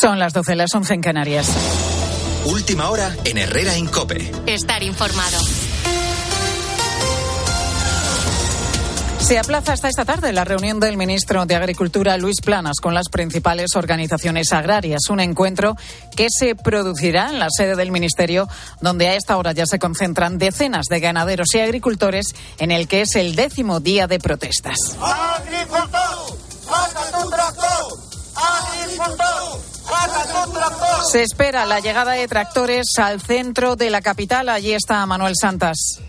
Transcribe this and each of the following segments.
Son las 12, las 11 en Canarias. Última hora en Herrera Incope. Estar informado. Se aplaza hasta esta tarde la reunión del ministro de Agricultura, Luis Planas, con las principales organizaciones agrarias. Un encuentro que se producirá en la sede del ministerio, donde a esta hora ya se concentran decenas de ganaderos y agricultores, en el que es el décimo día de protestas. ¡Agricultor! Se espera la llegada de tractores al centro de la capital. Allí está Manuel Santas.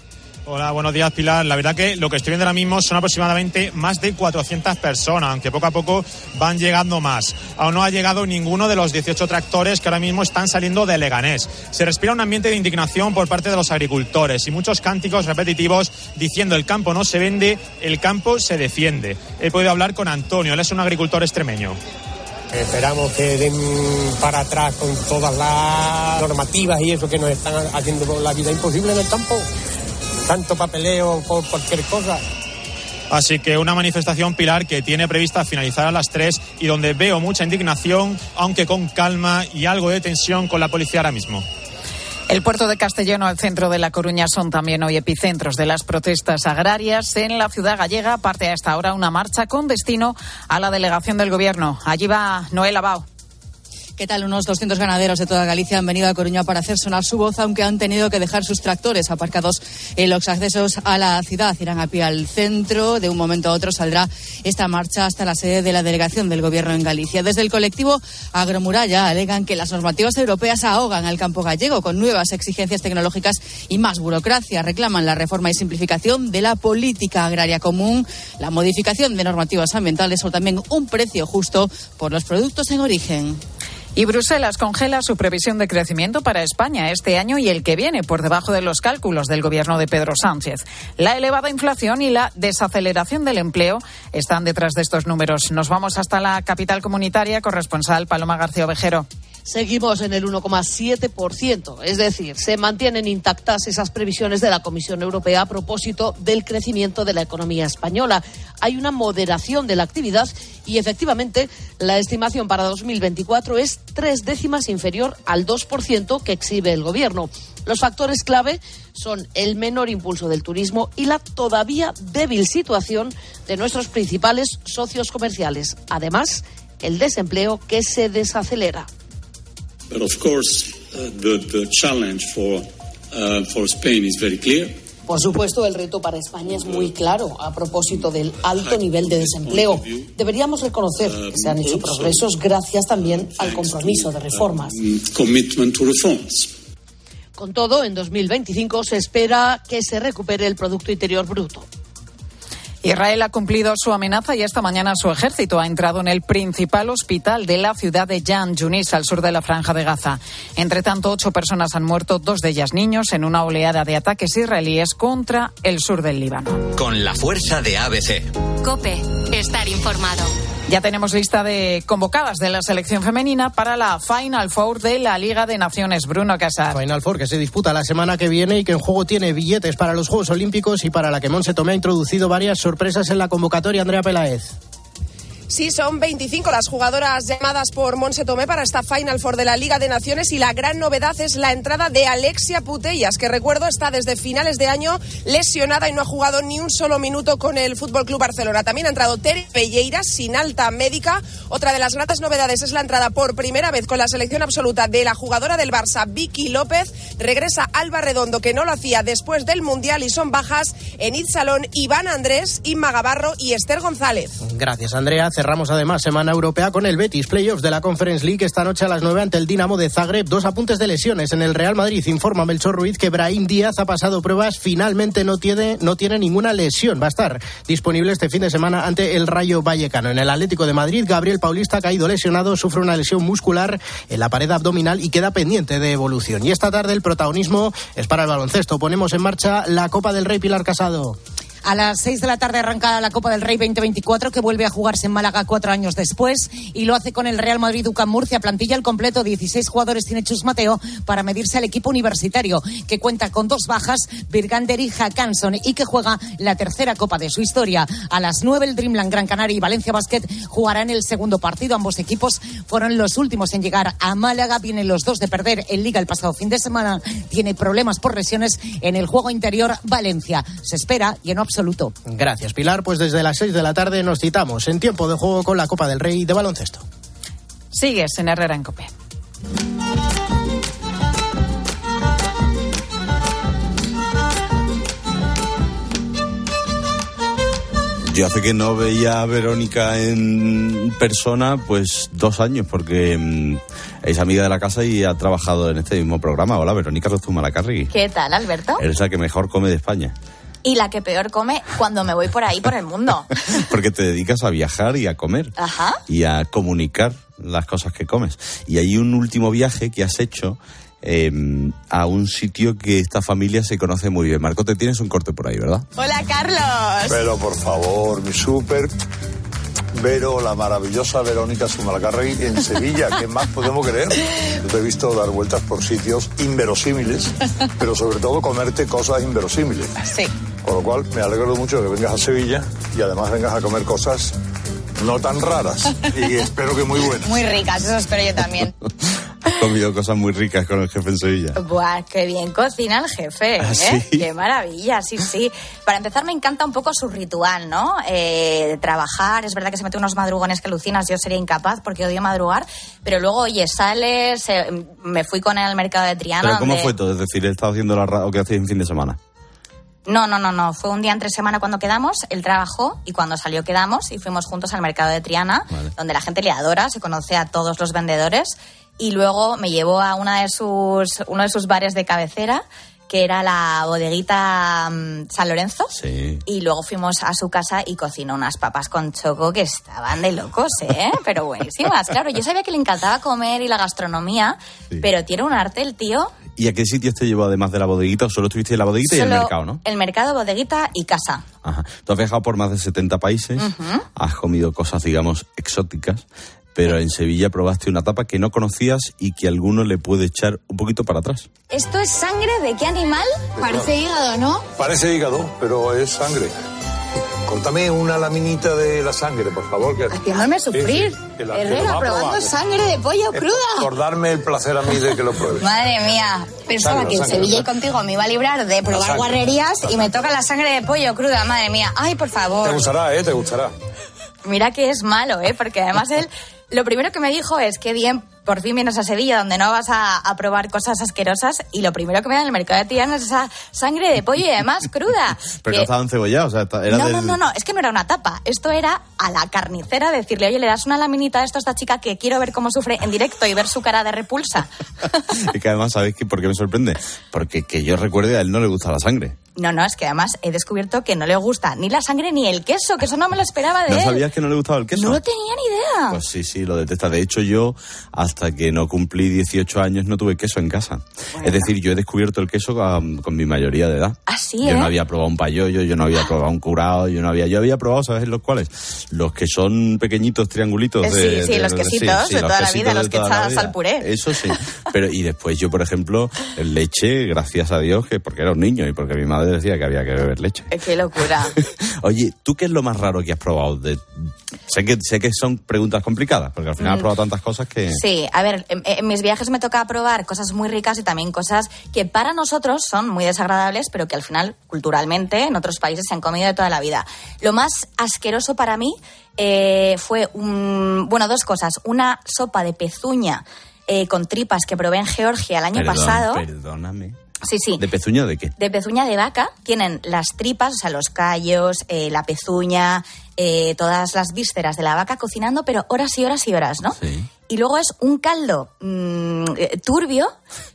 Hola, buenos días, Pilar. La verdad que lo que estoy viendo ahora mismo son aproximadamente más de 400 personas, aunque poco a poco van llegando más. Aún no ha llegado ninguno de los 18 tractores que ahora mismo están saliendo de Leganés. Se respira un ambiente de indignación por parte de los agricultores y muchos cánticos repetitivos diciendo el campo no se vende, el campo se defiende. He podido hablar con Antonio, él es un agricultor extremeño. Esperamos que den para atrás con todas las normativas y eso que nos están haciendo la vida imposible en el campo. Tanto papeleo por cualquier cosa. Así que una manifestación, Pilar, que tiene prevista finalizar a las 3 y donde veo mucha indignación, aunque con calma y algo de tensión con la policía ahora mismo. El puerto de Castellano, el centro de La Coruña, son también hoy epicentros de las protestas agrarias. En la ciudad gallega parte a esta hora una marcha con destino a la delegación del Gobierno. Allí va Noel Abao. ¿Qué tal? Unos 200 ganaderos de toda Galicia han venido a Coruña para hacer sonar su voz, aunque han tenido que dejar sus tractores aparcados en los accesos a la ciudad. Irán a pie al centro. De un momento a otro saldrá esta marcha hasta la sede de la delegación del Gobierno en Galicia. Desde el colectivo Agromuralla alegan que las normativas europeas ahogan al campo gallego con nuevas exigencias tecnológicas y más burocracia. Reclaman la reforma y simplificación de la política agraria común, la modificación de normativas ambientales o también un precio justo por los productos en origen. Y Bruselas congela su previsión de crecimiento para España este año y el que viene por debajo de los cálculos del gobierno de Pedro Sánchez. La elevada inflación y la desaceleración del empleo están detrás de estos números. Nos vamos hasta la capital comunitaria, corresponsal Paloma García Ovejero seguimos en el 1,7%. Es decir, se mantienen intactas esas previsiones de la Comisión Europea a propósito del crecimiento de la economía española. Hay una moderación de la actividad y efectivamente la estimación para 2024 es tres décimas inferior al 2% que exhibe el Gobierno. Los factores clave son el menor impulso del turismo y la todavía débil situación de nuestros principales socios comerciales. Además, el desempleo que se desacelera. But of course, uh, the, the challenge for, uh, for Spain is very clear. Por supuesto, el reto para España es muy claro a propósito del alto nivel de desempleo. Deberíamos reconocer que se han hecho progresos gracias también al compromiso de reformas. Con todo, en 2025 se espera que se recupere el Producto Interior Bruto. Israel ha cumplido su amenaza y esta mañana su ejército ha entrado en el principal hospital de la ciudad de Jan Yunis, al sur de la Franja de Gaza. Entre tanto, ocho personas han muerto, dos de ellas niños, en una oleada de ataques israelíes contra el sur del Líbano. Con la fuerza de ABC. Cope, estar informado. Ya tenemos lista de convocadas de la selección femenina para la Final Four de la Liga de Naciones. Bruno Casar. Final Four que se disputa la semana que viene y que en juego tiene billetes para los Juegos Olímpicos y para la que Monse Tomé ha introducido varias sorpresas en la convocatoria. Andrea Peláez. Sí, son 25 las jugadoras llamadas por Monse Tomé para esta Final Four de la Liga de Naciones y la gran novedad es la entrada de Alexia Putellas, que recuerdo está desde finales de año lesionada y no ha jugado ni un solo minuto con el Fútbol Club Barcelona. También ha entrado Tere Pelleira sin alta médica. Otra de las grandes novedades es la entrada por primera vez con la selección absoluta de la jugadora del Barça, Vicky López. Regresa Alba Redondo, que no lo hacía después del Mundial y son bajas en Salón, Iván Andrés, Inma Gavarro y Esther González. Gracias, Andrea. Cerramos además semana europea con el Betis Playoffs de la Conference League esta noche a las 9 ante el Dinamo de Zagreb. Dos apuntes de lesiones en el Real Madrid. Informa Melchor Ruiz que Brahim Díaz ha pasado pruebas. Finalmente no tiene, no tiene ninguna lesión. Va a estar disponible este fin de semana ante el Rayo Vallecano. En el Atlético de Madrid, Gabriel Paulista ha caído lesionado, sufre una lesión muscular en la pared abdominal y queda pendiente de evolución. Y esta tarde el protagonismo es para el baloncesto. Ponemos en marcha la Copa del Rey Pilar Casado. A las 6 de la tarde arranca la Copa del Rey 2024 que vuelve a jugarse en Málaga cuatro años después y lo hace con el Real Madrid UCAM Murcia. Plantilla al completo, 16 jugadores tiene Chus Mateo para medirse al equipo universitario que cuenta con dos bajas, Virgander y Hackanson y que juega la tercera Copa de su historia. A las 9 el Dreamland Gran Canaria y Valencia Basket jugarán el segundo partido. Ambos equipos fueron los últimos en llegar a Málaga. Vienen los dos de perder en Liga el pasado fin de semana. Tiene problemas por lesiones en el juego interior Valencia. Se espera y en absoluto. Gracias, Pilar. Pues desde las 6 de la tarde nos citamos en tiempo de juego con la Copa del Rey de baloncesto. Sigues en Herrera en Cope. Yo hace que no veía a Verónica en persona, pues dos años, porque mm, es amiga de la casa y ha trabajado en este mismo programa. Hola, Verónica Rozuma Lacarri. ¿Qué tal, Alberto? Eres la que mejor come de España. Y la que peor come cuando me voy por ahí, por el mundo. Porque te dedicas a viajar y a comer. Ajá. Y a comunicar las cosas que comes. Y hay un último viaje que has hecho eh, a un sitio que esta familia se conoce muy bien. Marco, te tienes un corte por ahí, ¿verdad? Hola, Carlos. Pero por favor, mi súper. Vero, la maravillosa Verónica Sumalacarregui en Sevilla. ¿Qué más podemos creer? Yo te he visto dar vueltas por sitios inverosímiles, pero sobre todo comerte cosas inverosímiles. Sí. Con lo cual me alegro mucho que vengas a Sevilla y además vengas a comer cosas no tan raras y espero que muy buenas. Muy ricas, eso espero yo también. Has comido cosas muy ricas con el jefe en Sevilla. Buah, qué bien cocina el jefe, ¿eh? ¿Ah, sí? Qué maravilla, sí, sí. Para empezar, me encanta un poco su ritual, ¿no? Eh, de trabajar, es verdad que se mete unos madrugones que alucinas, yo sería incapaz porque odio madrugar, pero luego, oye, sales, eh, me fui con él al mercado de Triana. ¿Pero cómo donde- fue todo? Es decir, ¿he estado haciendo la ra- o qué hacéis en fin de semana? No, no, no, no. Fue un día entre semana cuando quedamos, él trabajó y cuando salió quedamos y fuimos juntos al mercado de Triana, donde la gente le adora, se conoce a todos los vendedores y luego me llevó a una de sus, uno de sus bares de cabecera, que era la bodeguita mm, San Lorenzo. Sí. Y luego fuimos a su casa y cocinó unas papas con choco que estaban de locos, ¿eh? Pero buenísimas. Claro, yo sabía que le encantaba comer y la gastronomía, pero tiene un arte el tío. ¿Y a qué sitios te llevó además de la bodeguita? ¿O solo estuviste en la bodeguita y en el Solo mercado, no? El mercado, bodeguita y casa. Ajá. Tú has viajado por más de 70 países, Ujú. has comido cosas, digamos, exóticas, pero en Sevilla probaste una tapa que no conocías y que a alguno le puede echar un poquito para atrás. ¿Esto es sangre de qué animal? Parece hígado, ¿no? Parece hígado, pero es sangre. Contame una laminita de la sangre, por favor. Que... Haciéndome sufrir. Sí, Herrera, probando probar. sangre de pollo cruda. Por darme el placer a mí de que lo pruebes. Madre mía, pensaba Sangre, que en sangre. Sevilla y contigo me iba a librar de probar sangre. guarrerías y me toca la sangre de pollo cruda, madre mía. Ay, por Te favor. gustará, ¿eh? Te gustará. Mira que es malo, ¿eh? Porque además él, lo primero que me dijo es que bien, por fin vienes a Sevilla donde no vas a, a probar cosas asquerosas y lo primero que me da en el mercado de Triana es esa sangre de pollo y además cruda. Pero Que- no estaba encebollado, o sea, era no, del... no, no, no, es que no era una tapa. Esto era a la carnicera decirle, oye, le das una laminita a esto a esta chica que quiero ver cómo sufre en directo y ver su cara de repulsa. Es que además, ¿sabéis qué? por qué me sorprende? Porque que yo recuerde, a él no le gusta la sangre. No, no, es que además he descubierto que no le gusta ni la sangre ni el queso, que eso no me lo esperaba de ¿No él. sabías que no le gustaba el queso? No lo tenía ni idea. Pues sí, sí, lo detesta. De hecho, yo, hasta que no cumplí 18 años, no tuve queso en casa. Es decir, yo he descubierto el queso con, con mi mayoría de edad. Ah, sí, Yo ¿eh? no había probado un payollo, yo no había probado un curado, yo no había... Yo había probado, ¿sabes los cuales? Los que son pequeñitos triangulitos. Eh, de- sí, sí, de- los quesitos de toda la vida, los que echas al puré. Eso sí. Pero, y después yo, por ejemplo, leche, gracias a Dios, que porque era un niño y porque mi madre decía que había que beber leche. Eh, Qué locura. Oye, ¿tú qué es lo más raro que has probado? De... Sé, que, sé que son preguntas complicadas, porque al final has Mm. probado tantas cosas que... Sí, a ver, en, en mis viajes me toca probar cosas muy ricas y también cosas que para nosotros son muy desagradables, pero que al final, culturalmente, en otros países se han comido de toda la vida. Lo más asqueroso para mí eh, fue, un, bueno, dos cosas. Una sopa de pezuña eh, con tripas que probé en Georgia el año Perdón, pasado. Perdóname. Sí, sí. ¿De pezuña de qué? de pezuña de vaca tienen las tripas, o sea, los callos, eh, la pezuña, eh, todas las vísceras de la vaca cocinando, pero horas y horas y horas, ¿no? Y luego es un caldo mm, eh, turbio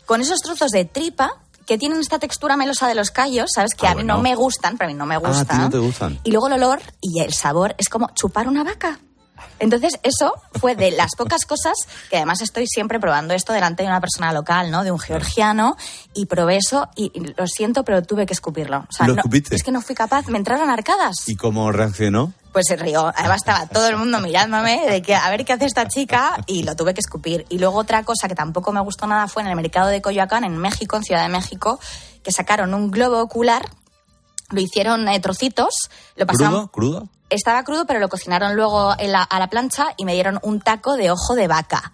con esos trozos de tripa que tienen esta textura melosa de los callos, ¿sabes? Que Ah, a mí bueno. no me gustan, pero a mí no me Ah, a ti gustan. no te gustan. Y luego el olor y el sabor es como chupar una vaca. Entonces, eso fue de las pocas cosas que además estoy siempre probando esto delante de una persona local, ¿no? De un georgiano, y probé eso y, y lo siento, pero tuve que escupirlo. O sea, ¿Lo no- escupiste? es que no fui capaz, me entraron arcadas. ¿Y cómo reaccionó? Pues se rió. Además estaba todo el mundo mirándome de que a ver qué hace esta chica y lo tuve que escupir. Y luego otra cosa que tampoco me gustó nada fue en el mercado de Coyoacán, en México, en Ciudad de México, que sacaron un globo ocular, lo hicieron eh, trocitos, lo pasaron... ¿Crudo? ¿Crudo? Estaba crudo, pero lo cocinaron luego en la- a la plancha y me dieron un taco de ojo de vaca.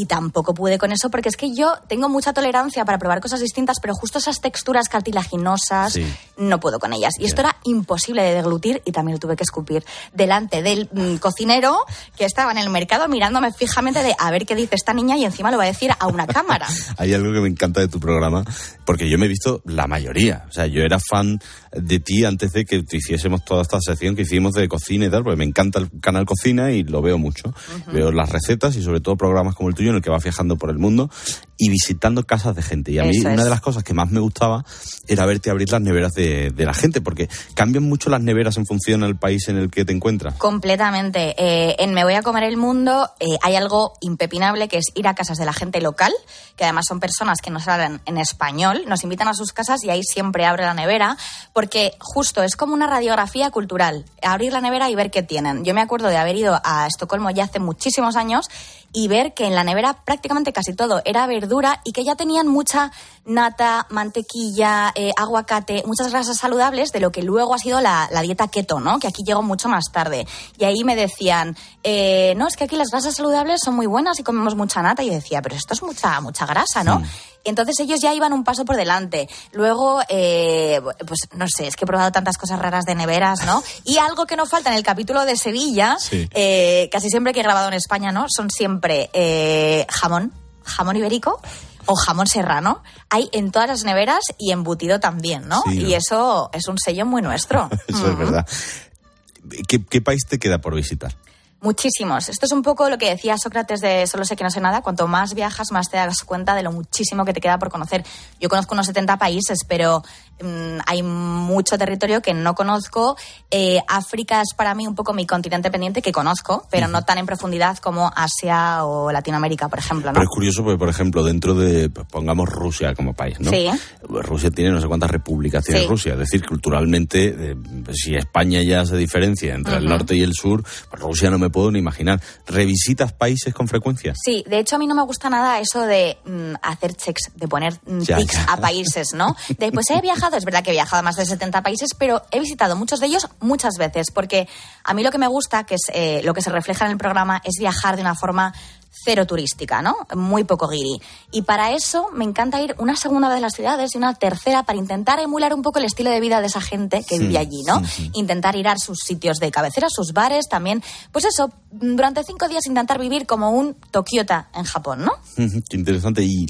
Y tampoco pude con eso porque es que yo tengo mucha tolerancia para probar cosas distintas, pero justo esas texturas cartilaginosas Sí. no puedo con ellas. Y esto era imposible de deglutir y también lo tuve que escupir delante del mm, cocinero que estaba en el mercado mirándome fijamente de a ver qué dice esta niña y encima lo va a decir a una cámara. Hay algo que me encanta de tu programa, porque yo me he visto la mayoría. O sea, yo era fan de ti antes de que te hiciésemos toda esta sección que hicimos de cocina y tal, porque me encanta el canal Cocina y lo veo mucho. Veo las recetas y sobre todo programas como el tuyo en el que vas viajando por el mundo y visitando casas de gente. Y a mí Eso una es. de las cosas que más me gustaba era verte abrir las neveras de, de la gente, porque cambian mucho las neveras en función al país en el que te encuentras. Completamente. Eh, en Me Voy a Comer el Mundo eh, hay algo impepinable que es ir a casas de la gente local, que además son personas que nos hablan en español, nos invitan a sus casas y ahí siempre abre la nevera, porque justo es como una radiografía cultural, abrir la nevera y ver qué tienen. Yo me acuerdo de haber ido a Estocolmo ya hace muchísimos años y ver que en la nevera prácticamente casi todo era verdura y que ya tenían mucha nata, mantequilla, eh, aguacate, muchas grasas saludables de lo que luego ha sido la, la dieta keto, ¿no? Que aquí llegó mucho más tarde. Y ahí me decían, eh, no, es que aquí las grasas saludables son muy buenas y comemos mucha nata. Y yo decía, pero esto es mucha, mucha grasa, ¿no? Entonces ellos ya iban un paso por delante. Luego, eh, pues no sé, es que he probado tantas cosas raras de neveras, ¿no? Y algo que no falta en el capítulo de Sevilla, Sí. eh, casi siempre que he grabado en España, ¿no? Son siempre eh, jamón, jamón ibérico o jamón serrano. Hay en todas las neveras y embutido también, ¿no? Y eso es un sello muy nuestro. Eso es verdad. ¿Qué, qué país te queda por visitar? Muchísimos. Esto es un poco lo que decía Sócrates de Solo sé que no sé nada. Cuanto más viajas, más te das cuenta de lo muchísimo que te queda por conocer. Yo conozco unos 70 países, pero hay mucho territorio que no conozco. Eh, África es para mí un poco mi continente pendiente que conozco, pero no tan en profundidad como Asia o Latinoamérica, por ejemplo. ¿no? Pero es curioso porque, por ejemplo, dentro de, pongamos Rusia como país, ¿no? Sí. Rusia tiene no sé cuántas repúblicas tiene Sí. Rusia. Es decir, culturalmente, eh, si España ya se diferencia entre el norte y el sur, pues Rusia no me puedo ni imaginar. ¿Revisitas países con frecuencia? Sí, de hecho a mí no me gusta nada eso de mm, hacer checks, de poner mm, tics a países, ¿no? De pues he viajado, es verdad que he viajado a más de 70 países, pero he visitado muchos de ellos muchas veces, porque a mí lo que me gusta, que es eh, lo que se refleja en el programa, es viajar de una forma cero turística, ¿no? Muy poco guiri. Y para eso me encanta ir una segunda vez a las ciudades y una tercera para intentar emular un poco el estilo de vida de esa gente que Sí, vive allí, ¿no? sí, sí. Intentar ir a sus sitios de cabecera, sus bares también. Pues eso, durante cinco días intentar vivir como un Tokiota en Japón, ¿no? Qué interesante. ¿Y,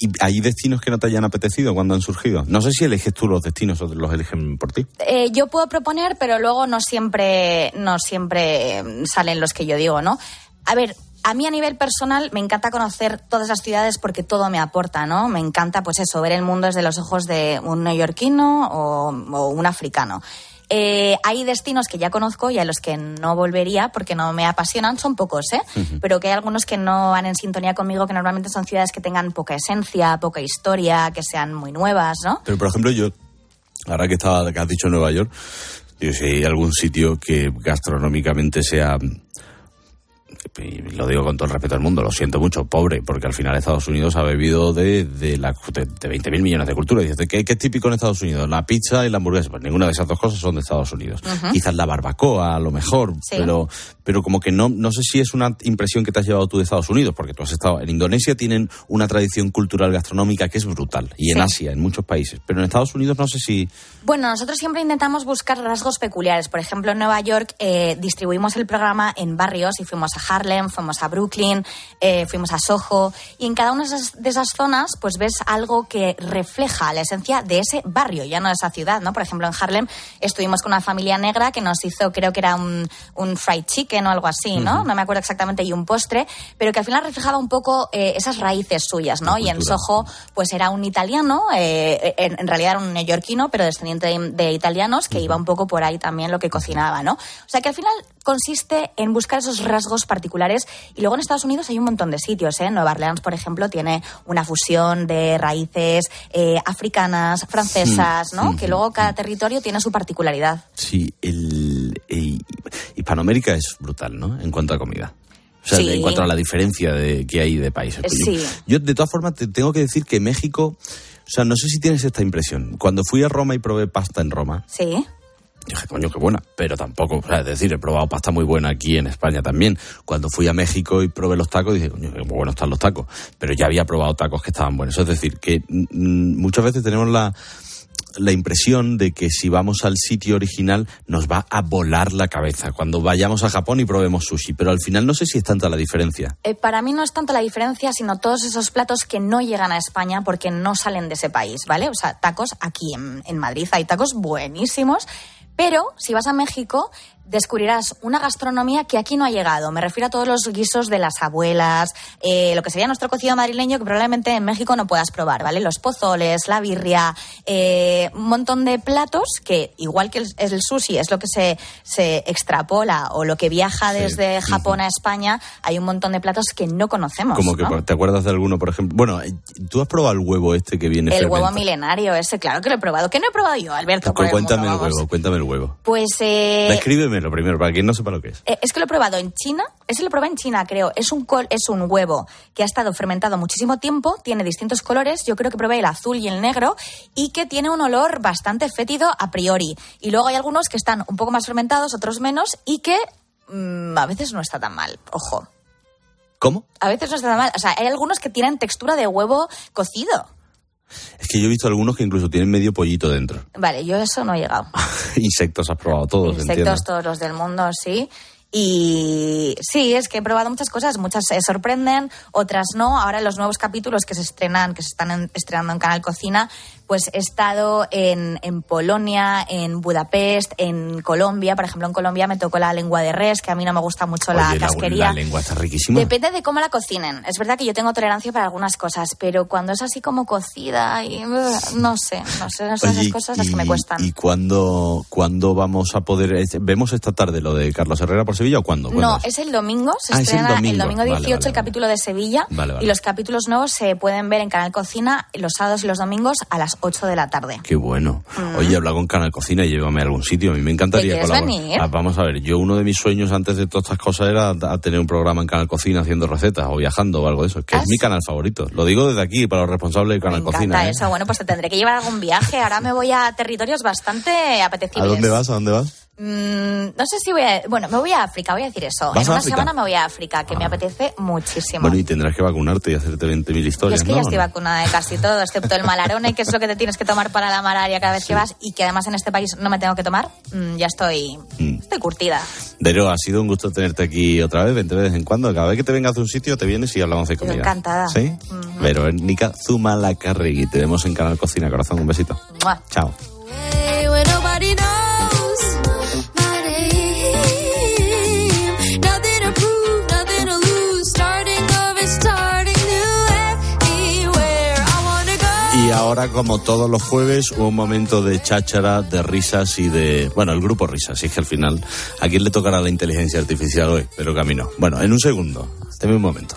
¿Y hay destinos que no te hayan apetecido cuando han surgido? No sé si eliges tú los destinos o los eligen por ti. Eh, yo puedo proponer, pero luego no siempre, no siempre salen los que yo digo, ¿no? A ver, a mí a nivel personal me encanta conocer todas las ciudades porque todo me aporta, ¿no? Me encanta, pues eso, ver el mundo desde los ojos de un neoyorquino o un africano. Eh, hay destinos que ya conozco y a los que no volvería porque no me apasionan, son pocos, ¿eh? Pero que hay algunos que no van en sintonía conmigo, que normalmente son ciudades que tengan poca esencia, poca historia, que sean muy nuevas, ¿no? Pero, por ejemplo, yo, ahora que, estaba, que has dicho Nueva York, digo, si hay algún sitio que gastronómicamente sea, lo digo con todo el respeto del mundo, lo siento mucho, pobre, porque al final Estados Unidos ha bebido de, de, la, de, de 20.000 millones de culturas. Dices, ¿qué, ¿qué es típico en Estados Unidos? La pizza y la hamburguesa. Pues ninguna de esas dos cosas son de Estados Unidos. Quizás la barbacoa, a lo mejor, Sí. pero, pero como que no, no sé si es una impresión que te has llevado tú de Estados Unidos, porque tú has estado en Indonesia, tienen una tradición cultural gastronómica que es brutal, y en. Asia, en muchos países, pero en Estados Unidos no sé si... Bueno, nosotros siempre intentamos buscar rasgos peculiares. Por ejemplo, en Nueva York eh, distribuimos el programa en barrios y fuimos a Harlem, fuimos a Brooklyn, eh, fuimos a Soho. Y en cada una de esas, de esas zonas, pues ves algo que refleja la esencia de ese barrio, ya no de esa ciudad, ¿no? Por ejemplo, en Harlem estuvimos con una familia negra que nos hizo, creo que era un, un fried chicken o algo así, ¿no? No me acuerdo exactamente, y un postre, pero que al final reflejaba un poco eh, esas raíces suyas, ¿no? Y en Soho, pues era un italiano, eh, en, en realidad era un neoyorquino, pero descendiente de, de italianos, que iba un poco por ahí también lo que cocinaba, ¿no? O sea que al final consiste en buscar esos rasgos particulares y luego en Estados Unidos hay un montón de sitios, ¿eh? Nueva Orleans, por ejemplo, tiene una fusión de raíces eh, africanas, francesas, ¿no? Que luego cada territorio tiene su particularidad. Sí, el, el- Hispanoamérica es brutal, ¿no? En cuanto a comida. O sea, Sí. en cuanto a la diferencia de, que hay de países. Sí. Yo, de todas formas, te tengo que decir que México, o sea, no sé si tienes esta impresión. Cuando fui a Roma y probé pasta en Roma, Sí. Dije, coño, qué buena, pero tampoco, es decir, he probado pasta muy buena aquí en España también. Cuando fui a México y probé los tacos, dije, coño, qué buenos están los tacos, pero ya había probado tacos que estaban buenos. Es decir, que mm, muchas veces tenemos la, la impresión de que si vamos al sitio original nos va a volar la cabeza cuando vayamos a Japón y probemos sushi, pero al final no sé si es tanta la diferencia. Eh, para mí no es tanto la diferencia, sino todos esos platos que no llegan a España porque no salen de ese país, ¿vale? O sea, tacos aquí en, en Madrid hay tacos buenísimos, pero si vas a México descubrirás una gastronomía que aquí no ha llegado. Me refiero a todos los guisos de las abuelas, eh, lo que sería nuestro cocido madrileño que probablemente en México no puedas probar, ¿vale? Los pozoles, la birria, eh, un montón de platos que, igual que el, el sushi es lo que se, se extrapola o lo que viaja Sí. desde Japón a España, hay un montón de platos que no conocemos. Como que ¿no? te acuerdas de alguno, por ejemplo. Bueno, tú has probado el huevo este que viene El huevo milenario ese, claro que lo he probado. ¿Qué no he probado yo, Alberto? Pues el cuéntame mundo, el huevo, cuéntame el huevo. Pues eh, Descríbemelo primero, para quien no sepa lo que es. Eh, es que lo he probado en China, ese lo probé en China, creo. Es un, col- es un huevo que ha estado fermentado muchísimo tiempo, tiene distintos colores. Yo creo que probé el azul y el negro y que tiene un olor bastante fétido a priori. Y luego hay algunos que están un poco más fermentados, otros menos y que mm, a veces no está tan mal. Ojo. ¿Cómo? A veces no está tan mal. O sea, hay algunos que tienen textura de huevo cocido. Es que yo he visto algunos que incluso tienen medio pollito dentro. Vale, yo eso no he llegado. Insectos has probado todos, entiendo. Insectos, todos los del mundo, sí. Y sí, es que he probado muchas cosas, muchas se sorprenden, otras no. Ahora en los nuevos capítulos que se estrenan, que se están en- estrenando en Canal Cocina, pues he estado en, en Polonia, en Budapest, en Colombia. Por ejemplo, en Colombia me tocó la lengua de res, que a mí no me gusta mucho la Oye, la, casquería. la lengua está riquísima. Depende de cómo la cocinen. Es verdad que yo tengo tolerancia para algunas cosas, pero cuando es así como cocida y uh, no sé, no sé, son Oye, esas cosas las que me cuestan. ¿Y cuándo, cuándo vamos a poder...? ¿Vemos esta tarde lo de Carlos Herrera por Sevilla o cuándo? ¿Cuándo No, es? es el domingo, se Ah, es el estrena domingo. Vale, 18 vale, el capítulo de Sevilla y los capítulos nuevos se pueden ver en Canal Cocina los sábados y los domingos a las 8 de la tarde. Qué bueno. Oye, habla con Canal Cocina y llévame a algún sitio. A mí me encantaría ¿Te quieres colaborar. Ah, vamos a ver, yo uno de mis sueños antes de todas estas cosas era a tener un programa en Canal Cocina haciendo recetas o viajando o algo de eso, que ¿Ah, es mi sí? canal favorito. Lo digo desde aquí para los responsables de Canal Me encanta Cocina. ¿eh? eso. Bueno, pues te tendré que llevar a algún viaje. Ahora me voy a territorios bastante ¿A apetecibles. dónde vas? ¿A dónde vas? Mm, no sé si voy a... Bueno, me voy a África, voy a decir eso. ¿Vas En una África? semana me voy a África, que me apetece muchísimo. Bueno, y tendrás que vacunarte y hacerte 20.000 Yo historias, es que ¿no? ya estoy vacunada de casi todo, excepto el malarone, que es lo que te tienes que tomar para la malaria cada vez que vas y que además en este país no me tengo que tomar. Mm, ya estoy, Mm. estoy curtida. Dero, ha sido un gusto tenerte aquí otra vez, vente de vez en cuando. Cada vez que te vengas de un sitio, te vienes y hablamos de comida. encantada. ¿Sí? Verónica Zumalacárregui. Te vemos en Canal Cocina, corazón. Un besito. Mua. Chao. Y ahora, como todos los jueves, un momento de cháchara, de risas y de... Bueno, el grupo risas, es que al final, ¿a quién le tocará la inteligencia artificial hoy? Pero que a mí no. Bueno, en un segundo. Deme un momento.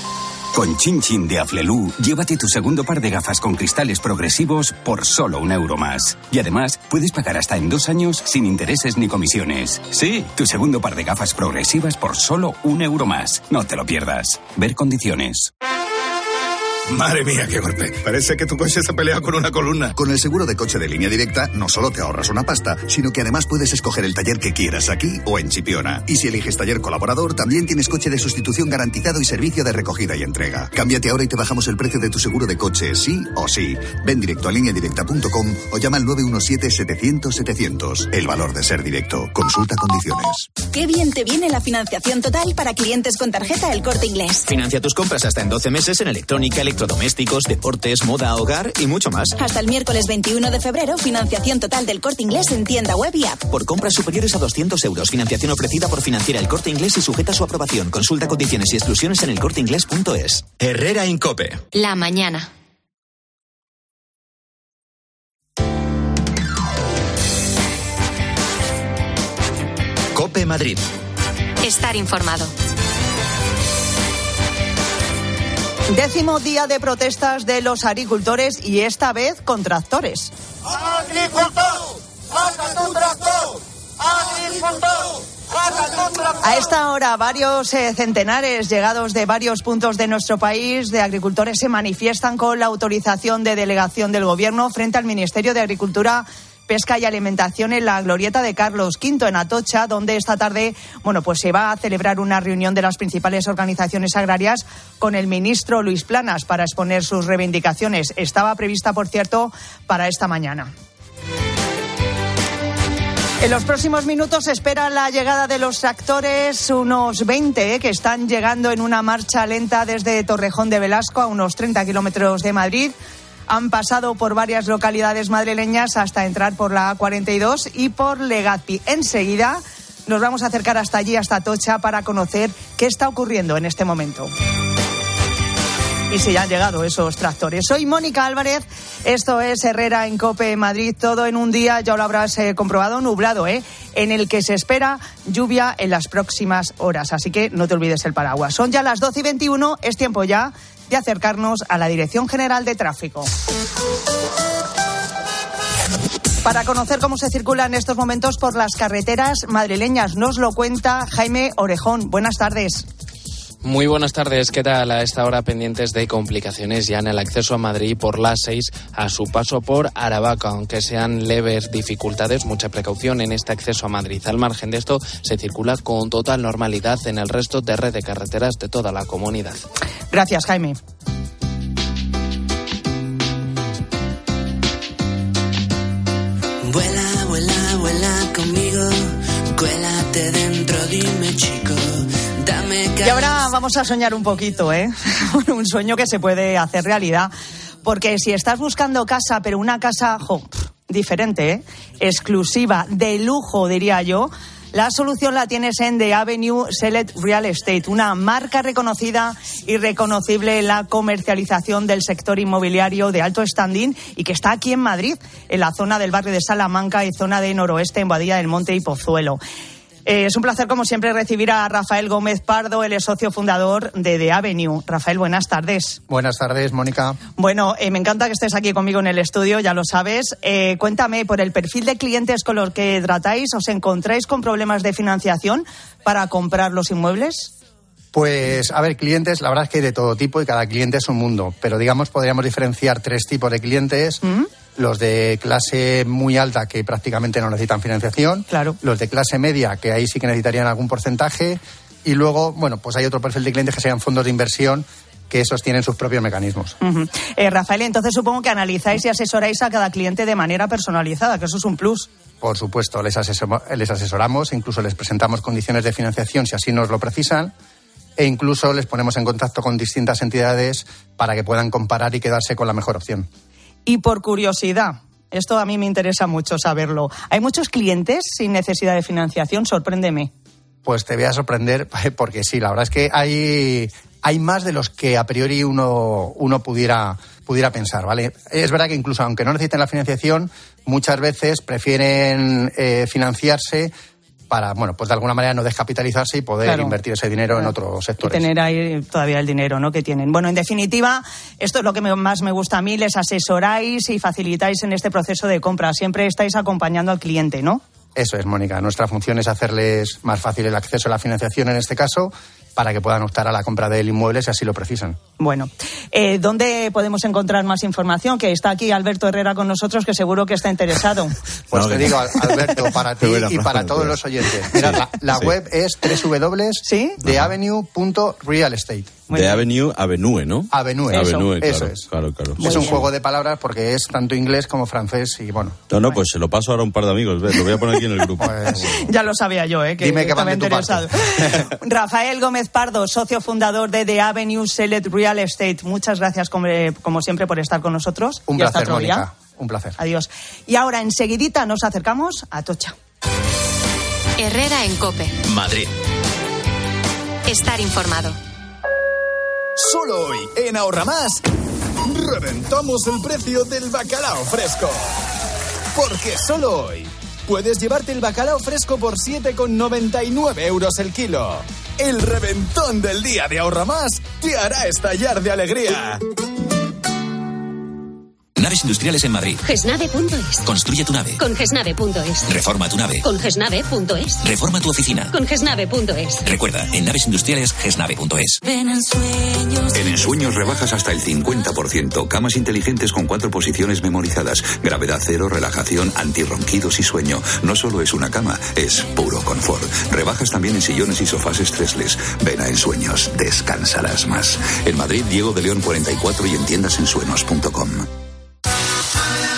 Con Chin Chin de Aflelu, llévate tu segundo par de gafas con cristales progresivos por solo un euro más. Y además, puedes pagar hasta en dos años sin intereses ni comisiones. Sí, tu segundo par de gafas progresivas por solo un euro más. No te lo pierdas. Ver condiciones. Madre mía, qué golpe. Parece que tu coche se pelea con una columna. Con el seguro de coche de línea directa, no solo te ahorras una pasta, sino que además puedes escoger el taller que quieras aquí o en Chipiona. Y si eliges taller colaborador, también tienes coche de sustitución garantizado y servicio de recogida y entrega. Cámbiate ahora y te bajamos el precio de tu seguro de coche, sí o sí. Ven directo a lineadirecta.com o llama al 917-700-700. El valor de ser directo. Consulta condiciones. Qué bien te viene la financiación total para clientes con tarjeta El Corte Inglés. Financia tus compras hasta en 12 meses en electrónica, electrodomésticos, deportes, moda, hogar y mucho más. Hasta el miércoles 21 de febrero, financiación total del Corte Inglés en tienda web y app. Por compras superiores a 200 euros. Financiación ofrecida por Financiera El Corte Inglés y sujeta a su aprobación. Consulta condiciones y exclusiones en elcorteinglés.es. Herrera Incope. La mañana. Cope Madrid. Estar informado. Décimo día de protestas de los agricultores y esta vez con tractores. ¡Agricultor! ¡Saca tu tractor! ¡Agricultor! A esta hora, varios eh, centenares llegados de varios puntos de nuestro país de agricultores se manifiestan con la autorización de delegación del Gobierno frente al Ministerio de Agricultura. Pesca y Alimentación en la glorieta de Carlos V en Atocha, donde esta tarde, bueno, pues se va a celebrar una reunión de las principales organizaciones agrarias con el ministro Luis Planas para exponer sus reivindicaciones. Estaba prevista, por cierto, para esta mañana. En los próximos minutos se espera la llegada de los tractores, unos 20 eh, que están llegando en una marcha lenta desde Torrejón de Velasco a unos 30 kilómetros de Madrid. Han pasado por varias localidades madrileñas hasta entrar por la A42 y por Legazpi. Enseguida nos vamos a acercar hasta allí, hasta Tocha, para conocer qué está ocurriendo en este momento y si ya han llegado esos tractores. Soy Mónica Álvarez, esto es Herrera en Cope Madrid, todo en un día, ya lo habrás eh, comprobado, nublado, ¿eh? en el que se espera lluvia en las próximas horas, así que no te olvides el paraguas. Son ya las 12 y 21, es tiempo ya de acercarnos a la Dirección General de Tráfico. Para conocer cómo se circula en estos momentos por las carreteras madrileñas, nos lo cuenta Jaime Orejón. Buenas tardes. Muy buenas tardes, ¿qué tal? A esta hora pendientes de complicaciones ya en el acceso a Madrid por las 6 a su paso por Aravaca, aunque sean leves dificultades, mucha precaución en este acceso a Madrid. Al margen de esto, se circula con total normalidad en el resto de red de carreteras de toda la comunidad. Gracias, Jaime. Vuela, vuela, vuela conmigo, cuélate dentro, dime chico, Y ahora vamos a soñar un poquito, ¿eh? un sueño que se puede hacer realidad. Porque si estás buscando casa, pero una casa diferente, ¿eh? exclusiva, de lujo, diría yo, la solución la tienes en The Avenue Select Real Estate, una marca reconocida y reconocible en la comercialización del sector inmobiliario de alto standing y que está aquí en Madrid, en la zona del barrio de Salamanca y zona de noroeste en Badía del Monte y Pozuelo. Eh, es un placer, como siempre, recibir a Rafael Gómez Pardo, el socio fundador de The Avenue. Rafael, buenas tardes. Buenas tardes, Mónica. Bueno, eh, me encanta que estés aquí conmigo en el estudio, ya lo sabes. Eh, cuéntame, por el perfil de clientes con los que tratáis, ¿os encontráis con problemas de financiación para comprar los inmuebles? Pues, a ver, clientes, la verdad es que hay de todo tipo y cada cliente es un mundo, pero digamos podríamos diferenciar tres tipos de clientes. Los de clase muy alta que prácticamente no necesitan financiación. Claro. Los de clase media que ahí sí que necesitarían algún porcentaje. Y luego, bueno, pues hay otro perfil de clientes que sean fondos de inversión que esos tienen sus propios mecanismos. Eh, Rafael, entonces supongo que analizáis y asesoráis a cada cliente de manera personalizada, que eso es un plus. Por supuesto, les, asesor- les asesoramos, incluso les presentamos condiciones de financiación si así nos lo precisan, e incluso les ponemos en contacto con distintas entidades para que puedan comparar y quedarse con la mejor opción. Y por curiosidad, esto a mí me interesa mucho saberlo. ¿Hay muchos clientes sin necesidad de financiación? Sorpréndeme. Pues te voy a sorprender porque sí, la verdad es que hay, hay más de los que a priori uno, uno pudiera, pudiera pensar, ¿vale? Es verdad que incluso aunque no necesiten la financiación, muchas veces prefieren eh, financiarse para, bueno, pues de alguna manera no descapitalizarse y poder Claro. invertir ese dinero en otros y sectores. tener ahí todavía el dinero ¿no? que tienen. Bueno, en definitiva, esto es lo que me- más me gusta a mí, les asesoráis y facilitáis en este proceso de compra. Siempre estáis acompañando al cliente, ¿no? Eso es, Mónica. Nuestra función es hacerles más fácil el acceso a la financiación en este caso, para que puedan optar a la compra del inmueble si así lo precisan. Bueno, eh, ¿dónde podemos encontrar más información? Que está aquí Alberto Herrera con nosotros, que seguro que está interesado. Pues No, te digo, Al- Alberto, para ti y para todos los oyentes. Mira, la, la Sí. web es www.theavenue.realestate. De Avenue, Avenue, ¿no? Avenue. Avenue, Eso claro, es. claro, claro. Es un juego de palabras porque es tanto inglés como francés y bueno. No, no, pues se lo paso ahora a un par de amigos. Lo voy a poner aquí en el grupo. Pues, Ya lo sabía yo, ¿eh? que Dime que van estaba de tu parte. interesado. Rafael Gómez Pardo, socio fundador de The Avenue Select Real Estate. Muchas gracias, como, eh, como siempre, por estar con nosotros. Un Y hasta placer, otro día. Mónica. Un placer. Adiós. Y ahora, enseguidita, nos acercamos a Tocha. Herrera en Cope. Madrid. Estar informado. Solo hoy, en Ahorra Más, reventamos el precio del bacalao fresco. Porque solo hoy puedes llevarte el bacalao fresco por 7,99 euros el kilo. El reventón del día de Ahorra Más te hará estallar de alegría. Naves industriales en Madrid. Gesnave.es. Construye tu nave. Con gesnave.es. Reforma tu nave. Con gesnave.es. Reforma tu oficina. Con gesnave.es. Recuerda, en naves industriales, gesnave.es. Ven en sueños. En Ensueños rebajas hasta el 50%. Camas inteligentes con cuatro posiciones memorizadas. Gravedad cero, relajación, antirronquidos y sueño. No solo es una cama, es puro confort. Rebajas también en sillones y sofás estresles. Ven a Ensueños, descansarás más. En Madrid, Diego de León 44 y en tiendasensuenos.com.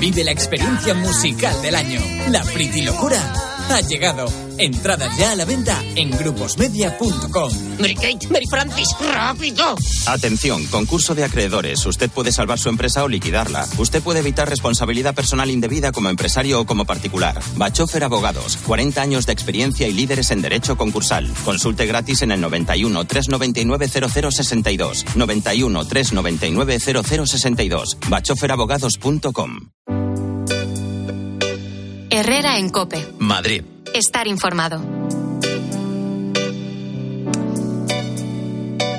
Vive la experiencia musical del año. La Pretty Locura ha llegado. Entradas ya a la venta en gruposmedia.com. Mary Kate, Mary Francis, rápido. Atención, concurso de acreedores. Usted puede salvar su empresa o liquidarla. Usted puede evitar responsabilidad personal indebida como empresario o como particular. Bachofer Abogados, 40 años de experiencia y líderes en derecho concursal. Consulte gratis en el 91 399 0062. 91 399 0062. bachoferabogados.com. Herrera en Cope. Madrid. Estar informado.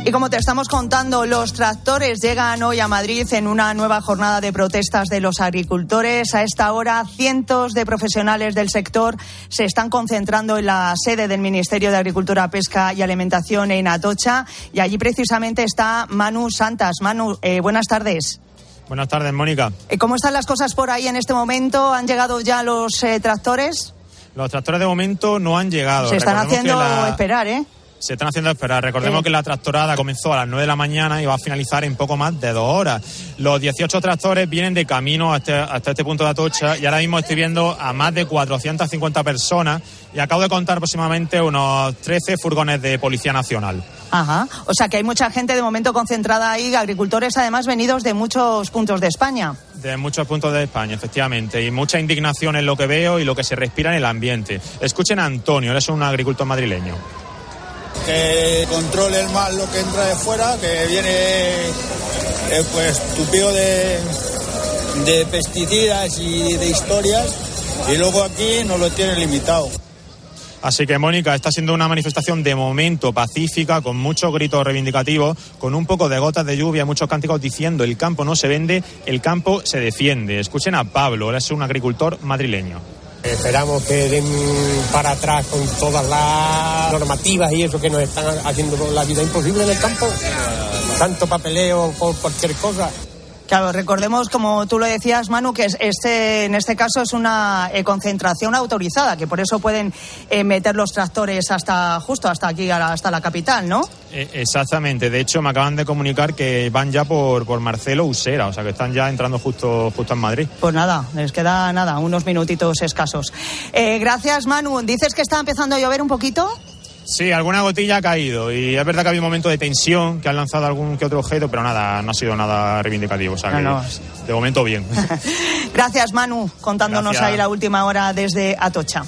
Y como te estamos contando, los tractores llegan hoy a Madrid en una nueva jornada de protestas de los agricultores. A esta hora, cientos de profesionales del sector se están concentrando en la sede del Ministerio de Agricultura, Pesca y Alimentación en Atocha. Y allí precisamente está Manu Santas. Manu, eh, buenas tardes. Buenas tardes, Mónica. Eh, ¿Cómo están las cosas por ahí en este momento? ¿Han llegado ya los eh, tractores? Los tractores de momento no han llegado. Se están Recordemos haciendo la- esperar, ¿eh? Se están haciendo esperar. Recordemos Eh. que la tractorada comenzó a las 9 de la mañana y va a finalizar en poco más de dos horas. Los 18 tractores vienen de camino hasta, hasta este punto de Atocha y ahora mismo estoy viendo a más de 450 personas y acabo de contar aproximadamente unos 13 furgones de Policía Nacional. Ajá. O sea que hay mucha gente de momento concentrada ahí, agricultores además venidos de muchos puntos de España. De muchos puntos de España, efectivamente, y mucha indignación en lo que veo y lo que se respira en el ambiente. Escuchen a Antonio, él es un agricultor madrileño. que controle más lo que entra de fuera, que viene eh, pues tupido de, de pesticidas y de historias, y luego aquí nos lo tienen limitado. Así que, Mónica, está siendo una manifestación de momento pacífica, con muchos gritos reivindicativos, con un poco de gotas de lluvia, muchos cánticos diciendo el campo no se vende, el campo se defiende. Escuchen a Pablo, él es un agricultor madrileño. Esperamos que den para atrás con todas las normativas y eso que nos están haciendo la vida imposible en el campo. Tanto papeleo por cualquier cosa. Claro, recordemos, como tú lo decías, Manu, que es- este, en este caso es una eh, concentración autorizada, que por eso pueden eh, meter los tractores hasta justo hasta aquí, hasta la capital, ¿no? Eh, exactamente, de hecho me acaban de comunicar que van ya por, por Marcelo Usera, o sea que están ya entrando justo, justo en Madrid. Pues nada, les queda nada, unos minutitos escasos. Eh, gracias, Manu. ¿Dices que está empezando a llover un poquito? Sí, alguna gotilla ha caído y es verdad que ha habido un momento de tensión, que han lanzado algún que otro objeto, pero nada, no ha sido nada reivindicativo. O sea, No, que no. de momento bien. Gracias, Manu, contándonos Gracias. ahí la última hora desde Atocha.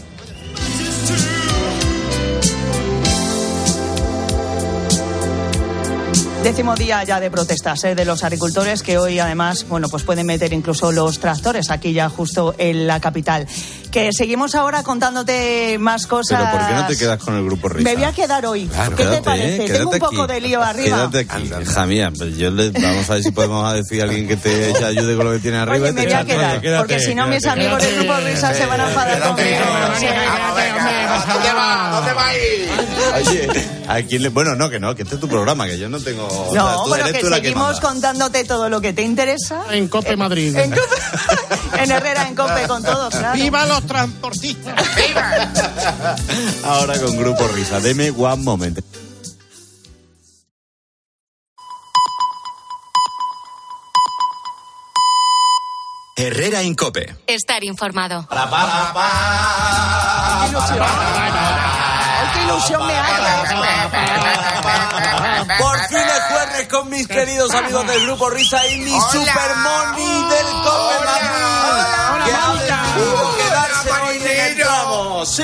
Décimo día ya de protestas ¿eh? de los agricultores que hoy además bueno pues pueden meter incluso los tractores aquí ya justo en la capital. Que seguimos ahora contándote más cosas. Pero ¿por qué no te quedas con el grupo Risa? Me voy a quedar hoy. Claro, ¿Qué quédate, te parece? ¿eh? Tengo un poco aquí. de lío arriba. Quédate aquí, hija mía. Pues yo le, vamos a ver si podemos decir a alguien que te ayude con lo que tiene arriba. Oye, y te me voy a echa- quedar, Quédate, porque si no mis quédate, amigos del grupo Risa se van a enfadar conmigo. ¿Dónde va? ¿Dónde va a ir? Oye, ¿a quién le... Bueno, no, que no, que este es tu programa, que yo no tengo... o sea, No, eres que seguimos contándote todo lo que te interesa. En Cope Madrid. En, Cope- en Herrera, en Cope, con todo, claro. ¡Viva los transportistas! Ahora con Grupo Risa. Deme one moment. Herrera Incope. Estar informado. ¡Qué ilusión! ¡Ay, qué ilusión me hace! Por fin es jueves con mis queridos amigos del Grupo Risa y mi Super Money del Cope Madrid. Que quedarse hoy en el tramo. ¡Sí!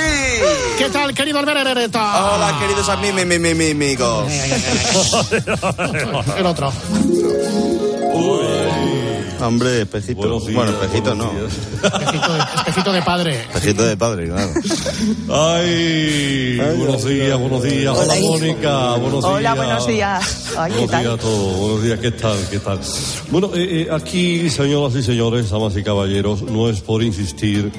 ¿Qué tal, querido Alberto? Hola, queridos amigos, mi, mi, mi, amigos. El otro. Hombre, espejito. bueno, espejito no. Espejito de, espejito de padre. Espejito de padre, claro. Ay, buenos días, buenos días. Hola, Mónica, buenos días. Hola, buenos días. Ay, ¿qué Buenos días tal? a todos, buenos días, ¿qué tal? ¿Qué tal? Bueno, eh, eh, aquí, señoras y señores, damas y caballeros, no es por insistir,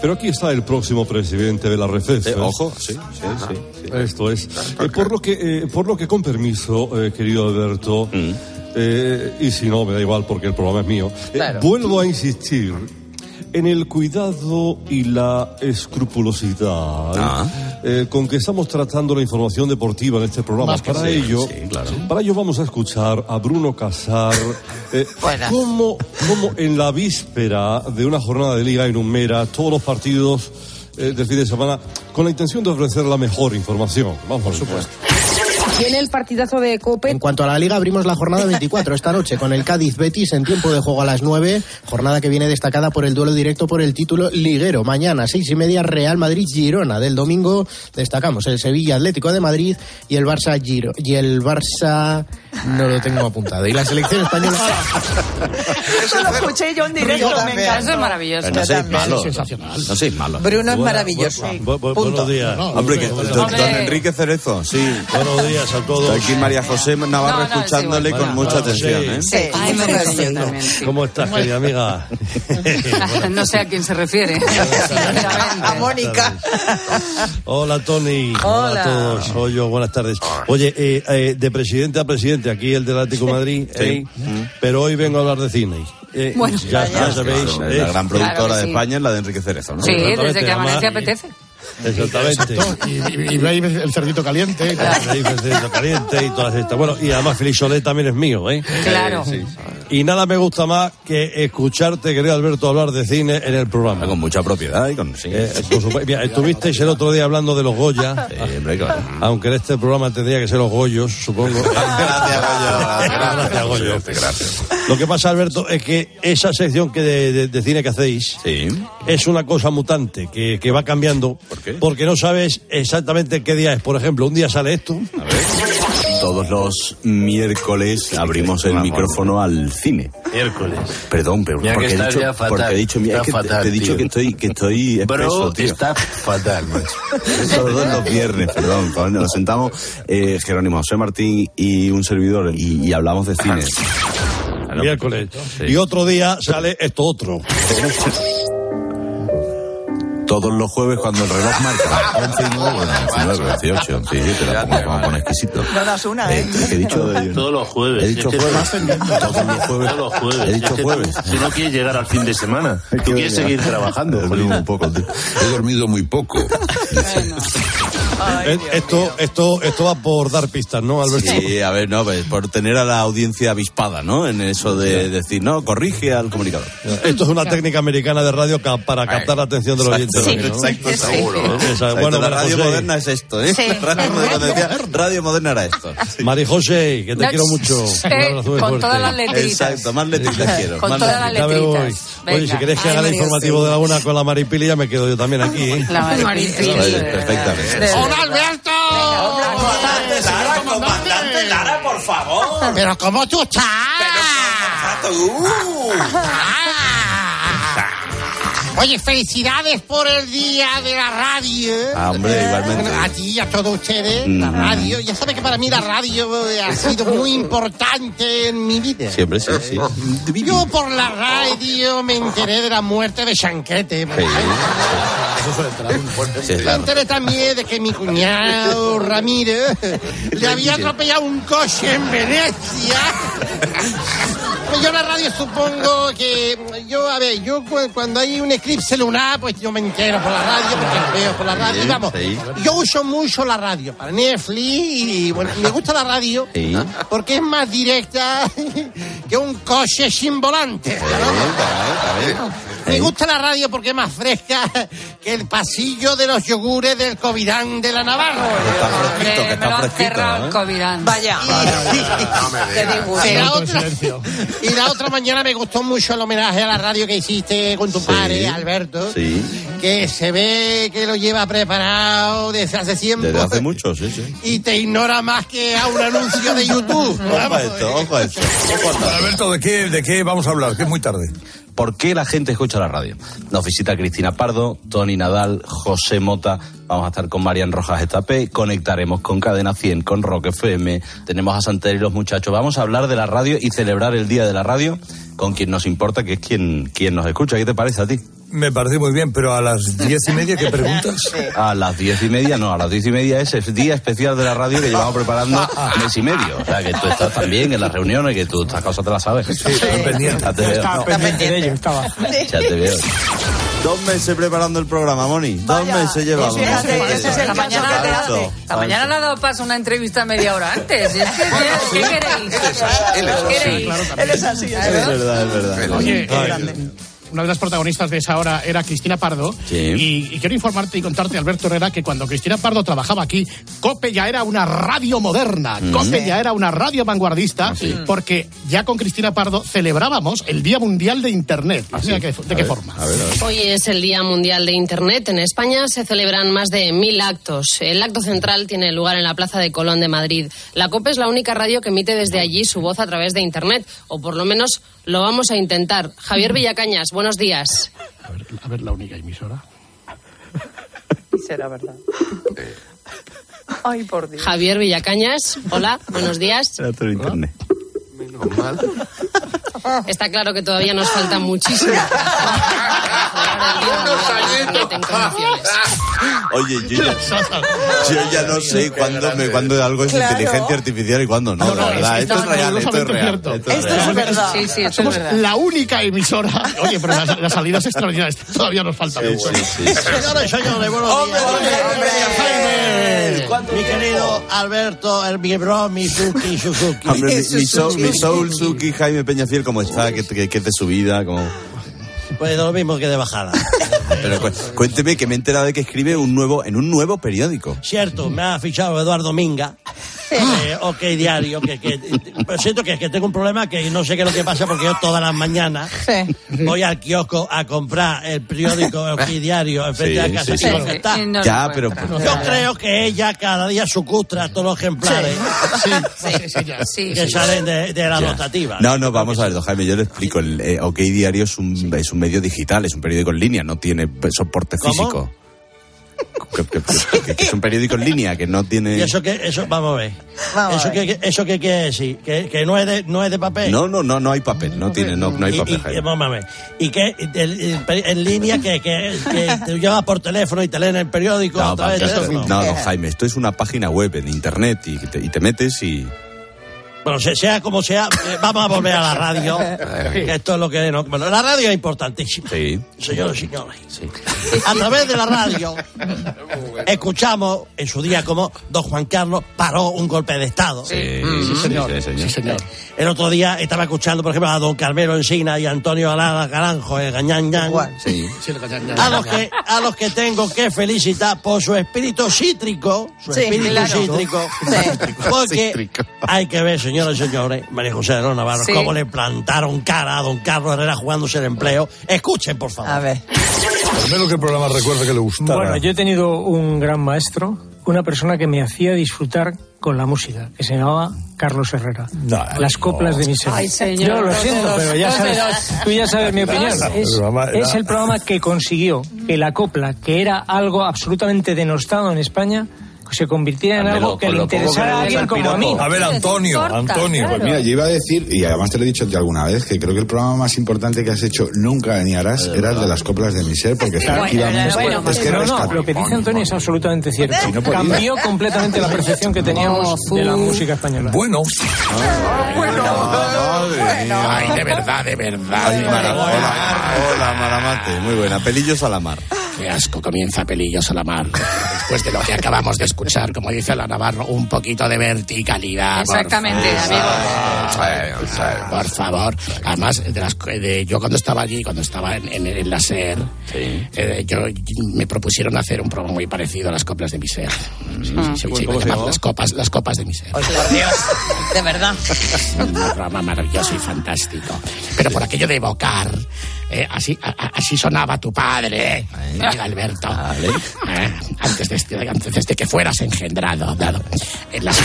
pero aquí está el próximo presidente de la RFEF. Eh, ojo, sí, sí, sí. Esto es. Eh, por, lo que, eh, por lo que, con permiso, eh, querido Alberto, Mm. Eh, y si no, me da igual porque el programa es mío, eh, Claro. vuelvo a insistir en el cuidado y la escrupulosidad Ah. eh, con que estamos tratando la información deportiva en este programa. Para sí, ello, sí, claro. para ello vamos a escuchar a Bruno Casar, eh, cómo, cómo en la víspera de una jornada de liga en Humera, todos los partidos eh, del fin de semana, con la intención de ofrecer la mejor información. Vamos, por supuesto. El partidazo de Cope. En cuanto a la Liga, abrimos la jornada 24 esta noche con el Cádiz Betis en tiempo de juego a las 9. Jornada que viene destacada por el duelo directo por el título liguero. Mañana, seis y media, Real Madrid-Girona. Del domingo destacamos el Sevilla Atlético de Madrid y el Barça. Y el Barça. No lo tengo apuntado. Y la selección española. Eso lo escuché yo en directo, me encantó. Eso es maravilloso. No seis malos. sensacional. No seis malos. Bruno es maravilloso. Bu- bu- buenos días. Hombre, que don, Enrique Cerezo, sí. Buenos días a todos. Está aquí María José Navarro No, no, es escucándole igual. con mucha atención. ¿eh? Sí, Ay. ¿Cómo estás, querida amiga? No sé a quién se refiere. A Mónica. Hola, Tony. Hola. a todos. Soy yo, buenas tardes. Oye, eh, eh, de presidente a presidente, aquí el del Atlético de Madrid, ¿eh? pero hoy vengo a hablar de cine. Eh, Bueno, ya, vaya. ya sabéis. Claro, ¿eh? la gran productora Claro de sí. España es la de Enrique Cerezo, ¿no? Sí, desde que amanece apetece. Exactamente. Y, y- el cerdito caliente. Ahí, Fernando Caliente y todas estas. Bueno, y además Félix Soler también es mío, ¿eh? Claro. Y nada me gusta más que escucharte, querido Alberto, hablar de cine en el programa. Con mucha propiedad y con... Sí. Eh, por. Mira, estuvisteis el otro día hablando de los Goya, Sí, hombre, claro. aunque en este programa tendría que ser los Goyos, supongo. Gracias, Goyo. Gracias, Goyo. Gracias. Lo que pasa, Alberto, es que esa sección que de, de- de cine que hacéis Sí. es una cosa mutante que, que va cambiando. ¿Por qué? Porque no sabes exactamente qué día es. Por ejemplo, un día sale esto. A ver. Todos los miércoles abrimos el micrófono al cine. Miércoles. Perdón, pero porque he, dicho, ya fatal. porque he dicho, mira, es Estás que te- fatal, te he dicho que estoy, que estoy Bro, espeso, tío. está fatal, macho. Todos los viernes, perdón. Cuando nos sentamos, eh, Jerónimo José Martín y un servidor y, y hablamos de cine. Miércoles. Sí. Y otro día sale esto otro. Todos los jueves cuando el reloj marca 11 y 9, bueno, 19, 18, sí, sí, te la pongo como pone exquisito. No das una, ¿eh? Eh, ¿qué he dicho? Todos los jueves. He dicho jueves. Todos los jueves. Todos los jueves. He dicho jueves. Tú no quieres llegar al fin de semana. Tú quieres seguir trabajando. He dormido un poco, tío. He dormido muy poco. Eh, esto, esto, esto va por dar pistas, ¿no, Alberto? Sí, a ver, no, pues, por tener a la audiencia avispada, ¿no? En eso de decir, no, corrige al comunicador. Esto es una técnica americana de radio para captar la atención de los oyentes. Sí, ¿no? exacto, seguro. ¿no? Exacto, bueno, la radio José. moderna es esto, ¿eh? Sí. Radio, moderna, radio moderna era esto. Mari José, que te No, quiero mucho. sí, Un abrazo muy con fuerte. todas las letritas. Exacto, más letritas quiero. Con todas las letritas. Oye, si queréis que Ay, haga el informativo de la una con la Maripili, ya me quedo yo también aquí. ¿eh? La Maripili. Perfectamente. ¡Hola, Alberto! Lara, comandante Lara, por favor. ¿Pero cómo tú estás? Oye, felicidades por el día de la radio. Ah, hombre, igualmente. Bueno, a ti y a todos ustedes, la radio. Ya sabe que para mí la radio eh, ha sido muy importante en mi vida. Siempre sí, sí. Yo por la radio me enteré de la muerte de Chanquete. Sí, Me enteré también de que mi cuñado Ramírez le había atropellado un coche en Venecia. Yo la radio supongo que yo, a ver, yo cu- cuando hay un eclipse lunar, pues yo me entero por la radio, porque lo veo por la radio. Bien, vamos, sí. yo uso mucho la radio para Netflix y bueno, me gusta la radio Sí. porque es más directa que un coche sin volante. ¿no? Me gusta la radio porque es más fresca que el pasillo de los yogures del Covirán de la Navarro. fresquito, que Me está fresquito, cerrado ¿eh? el Covirán. Vaya. La, otra, y la otra mañana me gustó mucho el homenaje a la radio que hiciste con tu padre, Alberto. Sí. Que se ve que lo lleva preparado desde hace tiempo. Desde hace mucho, sí, sí. Y te ignora más que a un anuncio de YouTube. Ojo a esto, ojo a esto. Alberto, ¿de qué, ¿de qué vamos a hablar? Que es muy tarde. ¿Por qué la gente escucha la radio? Nos visita Cristina Pardo, Tony Nadal, José Mota. Vamos a estar con Marian Rojas Estapé. Conectaremos con Cadena 100, con Rock FM. Tenemos a Santer y los muchachos. Vamos a hablar de la radio y celebrar el Día de la Radio con quien nos importa, que es quien, quien nos escucha. ¿Qué te parece a ti? Me parece muy bien, pero a las diez y media, ¿qué preguntas? A las diez y media, no, a las diez y media es el día especial de la radio que llevamos preparando mes y medio. O sea, que tú estás también en las reuniones, que tú estas cosas te las sabes. Sí, pendiente. Ya te veo. Estaba pendiente de ello, estaba. Ya te veo. Dos meses preparando el programa, Moni. Dos meses llevamos. Fíjate, ese es el Esta mañana, caso que te Falso. hace. esta mañana le ha dado paso a una entrevista media hora antes. Es que, ¿Qué queréis? ¿Qué queréis? Él es así. Es verdad, es verdad. Oye, Ay, eh, una de las protagonistas de esa hora era Cristina Pardo. Sí. Y, y quiero informarte y contarte, Alberto Herrera, que cuando Cristina Pardo trabajaba aquí, COPE ya era una radio moderna. Mm. COPE ya era una radio vanguardista, porque ya con Cristina Pardo celebrábamos el Día Mundial de Internet. ¿De qué forma? Hoy es el Día Mundial de Internet. En España se celebran más de mil actos. El acto central tiene lugar en la Plaza de Colón de Madrid. La COPE es la única radio que emite desde allí su voz a través de Internet, o por lo menos lo vamos a intentar. Javier Villacañas, buenos días. A ver, a ver, la única emisora. Será verdad. Ay, por Dios. Javier Villacañas, hola, buenos días. Era todo internet. Está claro que todavía nos falta muchísimo. Oye, yo ya, yo ya no sé cuándo, me, cuándo algo es Claro. inteligencia artificial y cuándo no, verdad. Esto es real, esto es real. Esto es Esto real. es verdad. Sí, sí, esto es Somos verdad. la única emisora. Oye, pero las, las salidas extraordinarias todavía nos falta mucho. Señores señores, buenos días. Mi querido Alberto, el mi bro, mi Suki, Suzuki. Hombre, mi, mi soul, mi soul Suki Jaime Peñafiel, ¿cómo está? ¿Qué, qué, qué es de su vida? ¿Cómo? Pues lo mismo que de bajada. Pero cu- cuénteme que me he enterado de que escribe un nuevo, en un nuevo periódico. Cierto, me ha fichado Eduardo Minga. Eh, ok, diario, que, que pero siento que, que tengo un problema que no sé qué es lo que pasa porque yo todas las mañanas voy al kiosco a comprar el periódico OK Diario enfrente Sí, de la casa sí, y sí. no está. Y no Ya, pero- encuentra. Yo creo que ella cada día sucustra todos los ejemplares Sí, que sí. salen de, de la Ya. rotativa. No, no, vamos a ver, don Jaime, yo le explico. El eh, OK Diario es un, es un medio digital, es un periódico en línea, no tiene soporte ¿Cómo? físico. Que, que- que- que es un periódico en línea, que no tiene... Y eso que, eso, vamos a ver. Vamos a eso ver. que, eso que quiere decir, que, que no es de, no es de papel. No, no, no, no hay papel, no tiene, no, no hay papel, y, Jaime. y, vamos a ver. Y que el- el peri- en línea que, que, que te llevas por teléfono y te leen el periódico a No, través del esto- teléfono. no, don Jaime, esto es una página web en internet y te, y te metes y... Bueno, se- sea como sea, eh, vamos a volver a la radio, que esto es lo que... no- bueno, la radio es importantísima. Sí. Señores y señores. A través de la radio escuchamos en su día como don Juan Carlos paró un golpe de Estado. Sí, sí, señor. Sí, señor. El otro día estaba escuchando, por ejemplo, a don Carmelo Encina y Antonio Alada Garanjo, el Gañán. Sí. A los, que, a los que tengo que felicitar por su espíritu cítrico, su Sí, espíritu claro. cítrico, porque hay que ver, señoras y señores, María José de los Navarro, Sí. cómo le plantaron cara a don Carlos Herrera jugándose el empleo. Escuchen, por favor. A ver. Primero que el programa recuerda que le gustara. Bueno, yo he tenido un gran maestro, una persona que me hacía disfrutar con la música, que se llamaba Carlos Herrera. No, Las coplas de mi ser. Ay, señor, Yo lo siento, pero ya sabes, tú ya sabes mi opinión. Es, el programa era- es el programa que consiguió que la copla, que era algo absolutamente denostado en España, se convirtiera en Dámelo, algo que le interesara a alguien al como a mí. A ver, Antonio, Antonio. Pues mira, yo iba a decir, y además te lo he dicho alguna vez, que creo que el programa más importante que has hecho nunca ni harás era el de las coplas de mi ser, porque efectivamente Bueno, es que no, lo que dice Antonio es absolutamente cierto. No. Cambió completamente la percepción que teníamos de la música española. Bueno, Ay, de verdad, de verdad. Ay, Mara- hola, hola, Maramate. Muy buena. Pelillos a la mar. Qué asco comienza Pelillos a la mar. Después de lo que acabamos de escuchar, como dice la Navarro, un poquito de verticalidad. por Exactamente, favor. Por favor. Además, de las, de- yo cuando estaba allí, cuando estaba en, en, en la SER, eh, yo, me propusieron hacer un programa muy parecido a las coplas de mi ser. Sí, sí, sí, ¿Cómo se se iba a llamar llamaba? las copas, las copas de mi ser. Por Dios, de verdad. un programa maravilloso y fantástico. Pero por aquello de evocar, eh, así, a- así sonaba tu padre, amigo Alberto, eh, antes, de, este- antes de que fueras engendrado. dado, en las-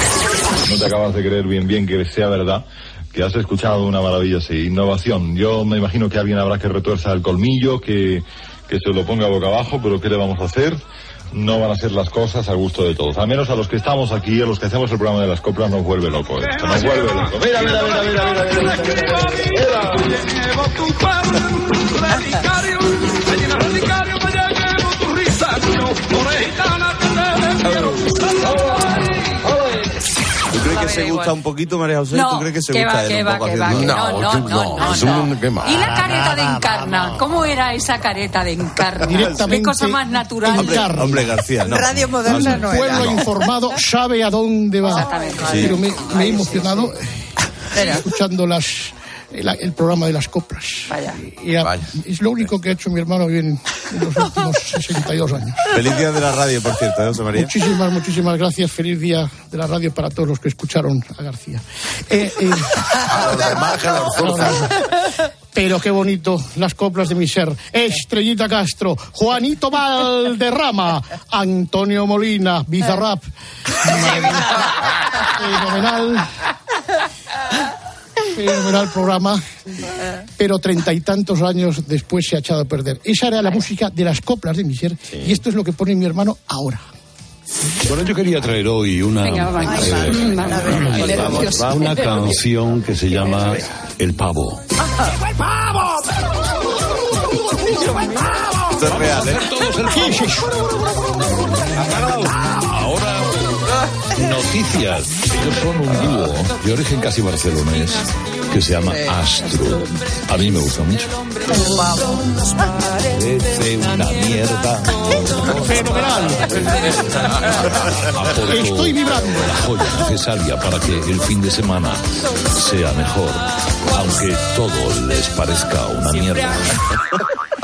No te acabas de creer bien bien que sea verdad que has escuchado una maravillosa innovación. Yo me imagino que alguien habrá que retuerza el colmillo, que, que se lo ponga boca abajo, pero ¿qué le vamos a hacer? No van a ser las cosas al gusto de todos. Al menos a los que estamos aquí, a los que hacemos el programa de las coplas, nos vuelve loco esto. Nos vuelve loco. Mira, mira, mira, mira, mira, mira, mira, mira. Se gusta un poquito, María José? No, ¿Tú crees que se gusta va, él un va, poco que va, haciendo- que no, no, no, no, no. mal. ¿Y la careta de Encarna? ¿Cómo era esa careta de Encarna? Directamente Qué cosa más natural. Hombre, hombre, García, no. Radio moderna no pueblo era. informado sabe a dónde va. Exactamente. Sí. Pero me, me he emocionado escuchando las, el, el programa de las coplas. Y a- es lo único que ha hecho mi hermano bien en los últimos 62 años. Feliz día de la radio, por cierto, ¿eh, José María? Muchísimas, muchísimas gracias. Feliz día de la radio para todos los que escucharon a García. Eh, eh, Pero qué bonito, las coplas de mi ser. Estrellita Castro, Juanito Valderrama, Antonio Molina, Bizarrap. Fenomenal. Fenomenal programa, pero treinta y tantos años después se ha echado a perder. Esa era la música de las coplas de mi ser y esto es lo que pone mi hermano ahora. Bueno, yo quería traer hoy una, Venga, vamos. eh, Mm, vamos, vamos, una- canción que se llama El Pavo. Esto es real, ¿eh? Noticias. Ellos son un dúo de origen casi barcelonés que se llama Astro. A mí me gusta mucho. Parece una mierda. Aportó Estoy vibrando. La joya necesaria para que el fin de semana sea mejor, aunque todo les parezca una mierda.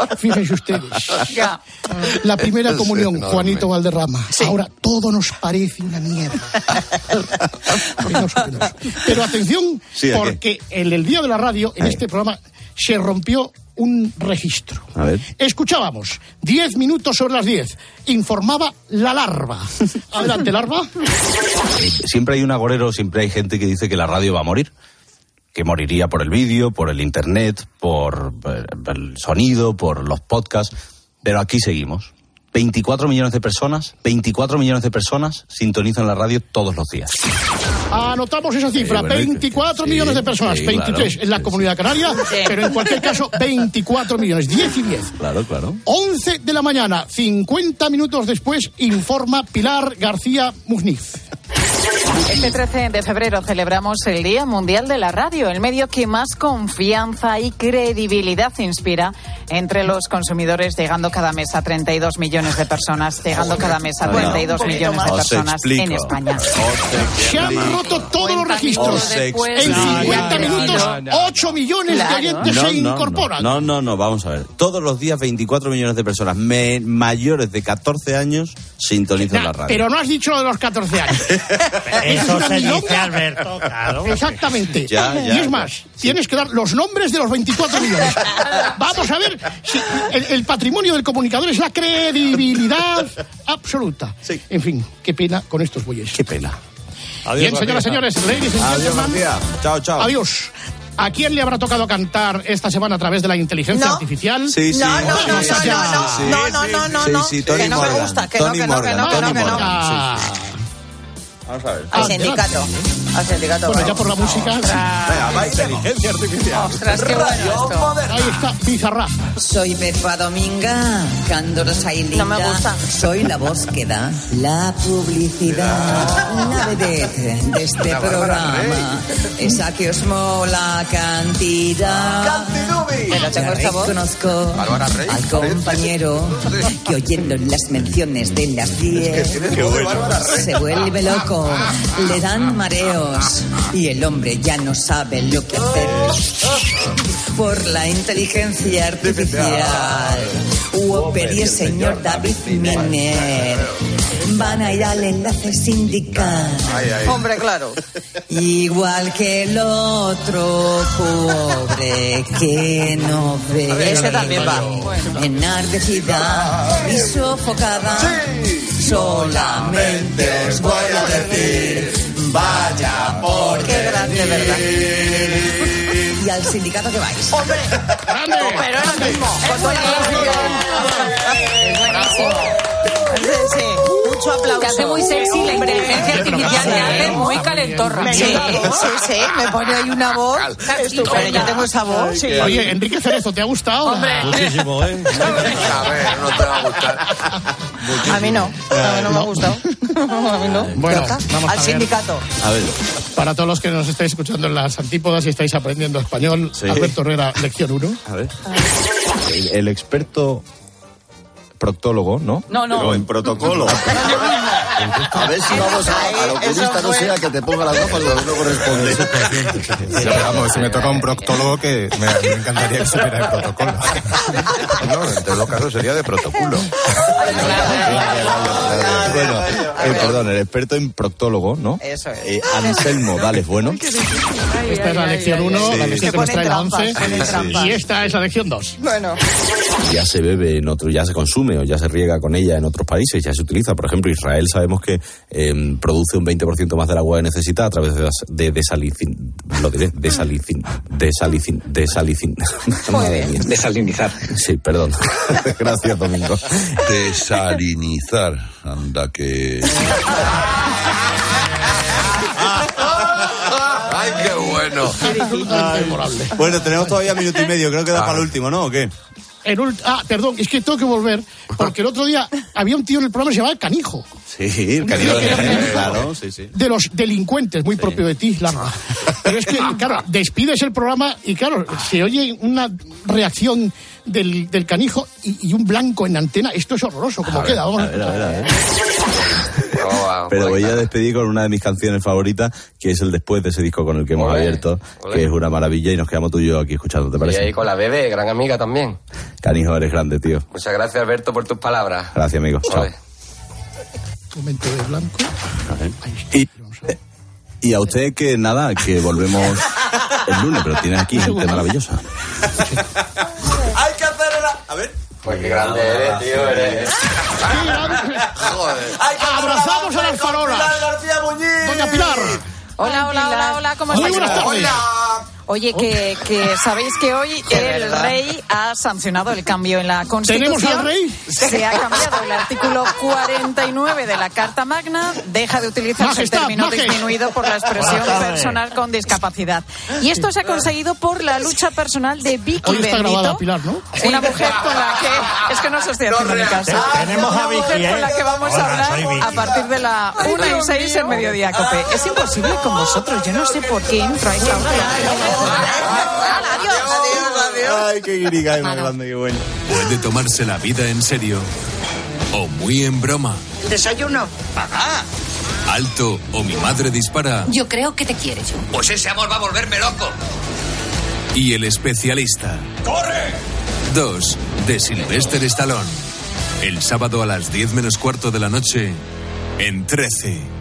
Fíjense ustedes. La primera comunión. Juanito Valderrama. Ahora todo nos parece una mierda. Pero atención, porque en el Día de la Radio, en este programa, se rompió un registro. A ver. Escuchábamos, 10 minutos sobre las 10. Informaba la larva. Adelante, larva. Siempre hay un agorero, siempre hay gente que dice que la radio va a morir. Que moriría por el vídeo, por el internet, por eh, el sonido, por los podcasts. Pero aquí seguimos. 24 millones de personas, 24 millones de personas sintonizan la radio todos los días. Anotamos esa cifra, bueno, 24 sí, millones de personas, sí, 23 claro. en la comunidad canaria, pero en cualquier caso 24 millones, 10 y 10. Claro, claro. 11 de la mañana, 50 minutos después, informa Pilar García Muzniz. Este 13 de febrero celebramos el Día Mundial de la Radio, el medio que más confianza y credibilidad inspira entre los consumidores, llegando cada mes a 32 millones de personas, llegando cada mes a 32 millones de personas en España. Se han roto todos los registros. Os En explico. 50 minutos, 8 millones de oyentes se incorporan. No, no, no, vamos a ver. Todos los días 24 millones de personas me- mayores de 14 años sintonizan la radio. Pero no has dicho lo de los 14 años. Eso Es se dice. Alberto, claro. Exactamente. Ya, ya, y es ya. más, tienes que dar los nombres de los 24 millones. Vamos a ver el, el patrimonio del comunicador es la credibilidad absoluta. En fin, qué pena con estos bueyes. Qué pena. Bien, señoras y señores, ladies and Adiós. García. Chao, chao. Adiós. ¿A quién le habrá tocado cantar esta semana a través de la inteligencia No. artificial? Sí, sí. No, no, no, Vamos no, allá. no, Sí, no, no, no, no, sí, no, sí, Tony que no me Morgan. gusta, que no, Tony que no, que Morgan, no, que no, Tony que no. Morgan, Vamos a ver. Al sindicato, al sindicato. Bueno, ya por la música. Venga, va inteligencia artificial. Ostras, qué bueno esto. Ahí está, Bizarrap. Soy Pepa Dominga, candorosa y linda. No me gusta. Soy la voz que da la publicidad. La vedette de este programa. Esa que os mola cantidad. Pero tengo esta voz. Rey, al compañero que oyendo las menciones de las 10 se vuelve loco, le dan mareos y el hombre ya no sabe lo que hacer por la inteligencia artificial. Whopper y el señor David Miner van a ir al enlace sindical. Hombre, claro. Igual que el otro pobre que no ve. Ese también va. Enardecida y sofocada. Solamente os voy a decir, vaya por Qué grande, ¿verdad? y al sindicato que vais. Hombre, pero es lo mismo. Con toda la Es buenísimo. Sí, sí. Mucho aplauso. Te hace muy sexy la inteligencia artificial, te hace muy calentorra. Sí, sí, sí, me pone ahí una voz estupenda. Yo tengo esa voz. Sí. Oye, Enrique Cerezo, ¿te ha gustado? Hombre. Muchísimo, ¿eh? A ver, no te va a gustar. A mí no, a mí no me ha gustado. A mí no. Bueno, a Al ver. sindicato. A ver. Para todos los que nos estáis escuchando en las antípodas y estáis aprendiendo español, Sí. Alberto Herrera, lección 1. A ver. El, el experto proctólogo, ¿no? No, no. Pero en protocolo. A ver si vamos a, a lo que Eso vista no sea que te ponga las gafas donde no corresponde. Pero vamos, si me toca un proctólogo que me, me encantaría que supiera el protocolo. No, en todo caso sería de protocolo. bueno, eh, perdón, el experto en proctólogo, ¿no? Eso es. Eh, Anselmo, vale, bueno. Esta es la lección 1, Sí. la lección que nos Ponen trae la trampas, 11. ponen trampas. Y esta es la lección 2. Bueno. ya se bebe en otro, ya se consume o ya se riega con ella en otros países, ya se utiliza. Por ejemplo, Israel sabemos que eh, produce un 20% más del agua que necesita a través de, de desalicin, lo diré, desalicin, desalicin, desalicin. Desalinizar. Sí, perdón. Gracias, Domingo. Desalinizar. Anda que. ¡Ay, qué bueno! memorable. Bueno, tenemos todavía minuto y medio, creo que da para el último, ¿no? ¿O qué? El ah, perdón, es que tengo que volver, porque el otro día había un tío en el programa que se llamaba Canijo, Sí, el cariño de claro, sí, sí. de los delincuentes, muy propio de ti, Lara. Pero es que, claro, despides el programa y, claro, se oye una reacción del, del canijo y, y un blanco en antena. Esto es horroroso, como queda. Vamos a ver, a ver, a ver. Oh, Pero voy a despedir con una de mis canciones favoritas, que es el después de ese disco con el que hemos abierto, que es una maravilla y nos quedamos tú y yo aquí escuchando, ¿te Y parece? ahí con la bebé, gran amiga también. Canijo, eres grande, tío. Muchas gracias, Alberto, por tus palabras. Gracias, amigo. Chao. Momento de blanco. Y, y a usted que nada, que volvemos el lunes, pero tiene aquí gente maravillosa. ¡Hay que hacer A ver. Pues qué grande eres, tío, eres. Joder. Abrazamos a las farolas. García Muñiz. Doña Pilar. Hola, hola, hola, hola, ¿cómo Muy buenas tardes. Oye, que, que sabéis que hoy el rey ha sancionado el cambio en la Constitución. ¿Tenemos al rey? Se ha cambiado el artículo 49 de la Carta Magna. Deja de utilizarse el término disminuido por la expresión personal con discapacidad. Y esto se ha conseguido por la lucha personal de Vicky Hoy está grabada Bendito. Pilar, ¿no? Una mujer con la que. Es que no se estoy haciendo ni caso. Tenemos a Una mujer Vicky, con ¿eh? la que vamos Hola, a hablar Vicky. a partir de la 1 y 6 en mediodía, Cope. Es imposible con vosotros. Yo no sé por qué Ay, qué guirigay más grande, qué bueno. Puede tomarse la vida en serio o muy en broma. Desayuno. Papá. Alto o mi madre dispara. Yo creo que te quiere, yo. Pues ese amor va a volverme loco. Y el especialista. ¡Corre! 2 de Sylvester Stallone. El sábado a las 10 menos cuarto de la noche en 13.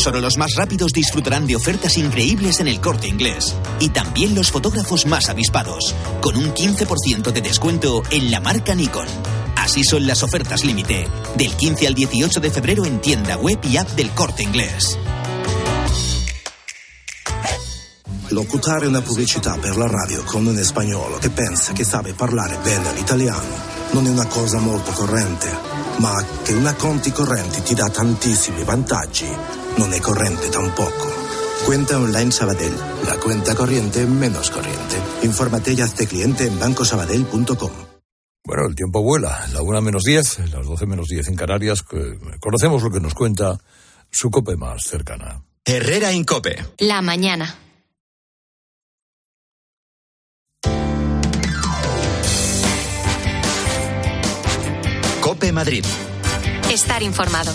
Solo los más rápidos disfrutarán de ofertas increíbles en el corte inglés. Y también los fotógrafos más avispados, con un 15% de descuento en la marca Nikon. Así son las ofertas límite, del 15 al 18 de febrero en tienda web y app del corte inglés. Locutare una pubblicità per la radio con un spagnolo che pensa che sabe parlare bene l'italiano non è una cosa molto corrente, ma che una conti correnti ti dà tantissimi vantaggi non è corrente tampoco. Cuenta online Sabadell, la cuenta corriente menos corriente. Infórmate y hazte cliente en bancosabadell.com. Bueno, el tiempo vuela. La una menos 10, las 12 menos 10 en Canarias. conocemos lo que nos cuenta su cope más cercana. Herrera Incope. La mañana. Cope Madrid. Estar informado.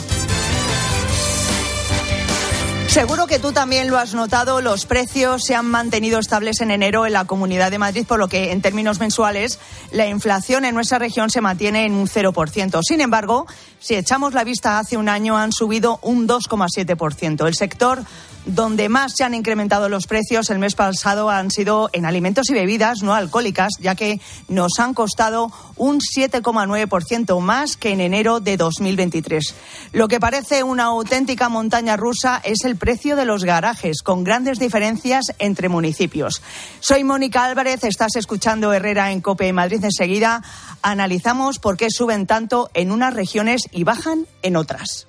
Seguro que tú también lo has notado, los precios se han mantenido estables en enero en la Comunidad de Madrid, por lo que en términos mensuales la inflación en nuestra región se mantiene en un 0%. Sin embargo, si echamos la vista hace un año han subido un 2,7%. El sector donde más se han incrementado los precios el mes pasado han sido en alimentos y bebidas no alcohólicas, ya que nos han costado un 7,9% más que en enero de 2023. Lo que parece una auténtica montaña rusa es el precio de los garajes, con grandes diferencias entre municipios. Soy Mónica Álvarez, estás escuchando Herrera en Cope Madrid. Enseguida analizamos por qué suben tanto en unas regiones y bajan en otras.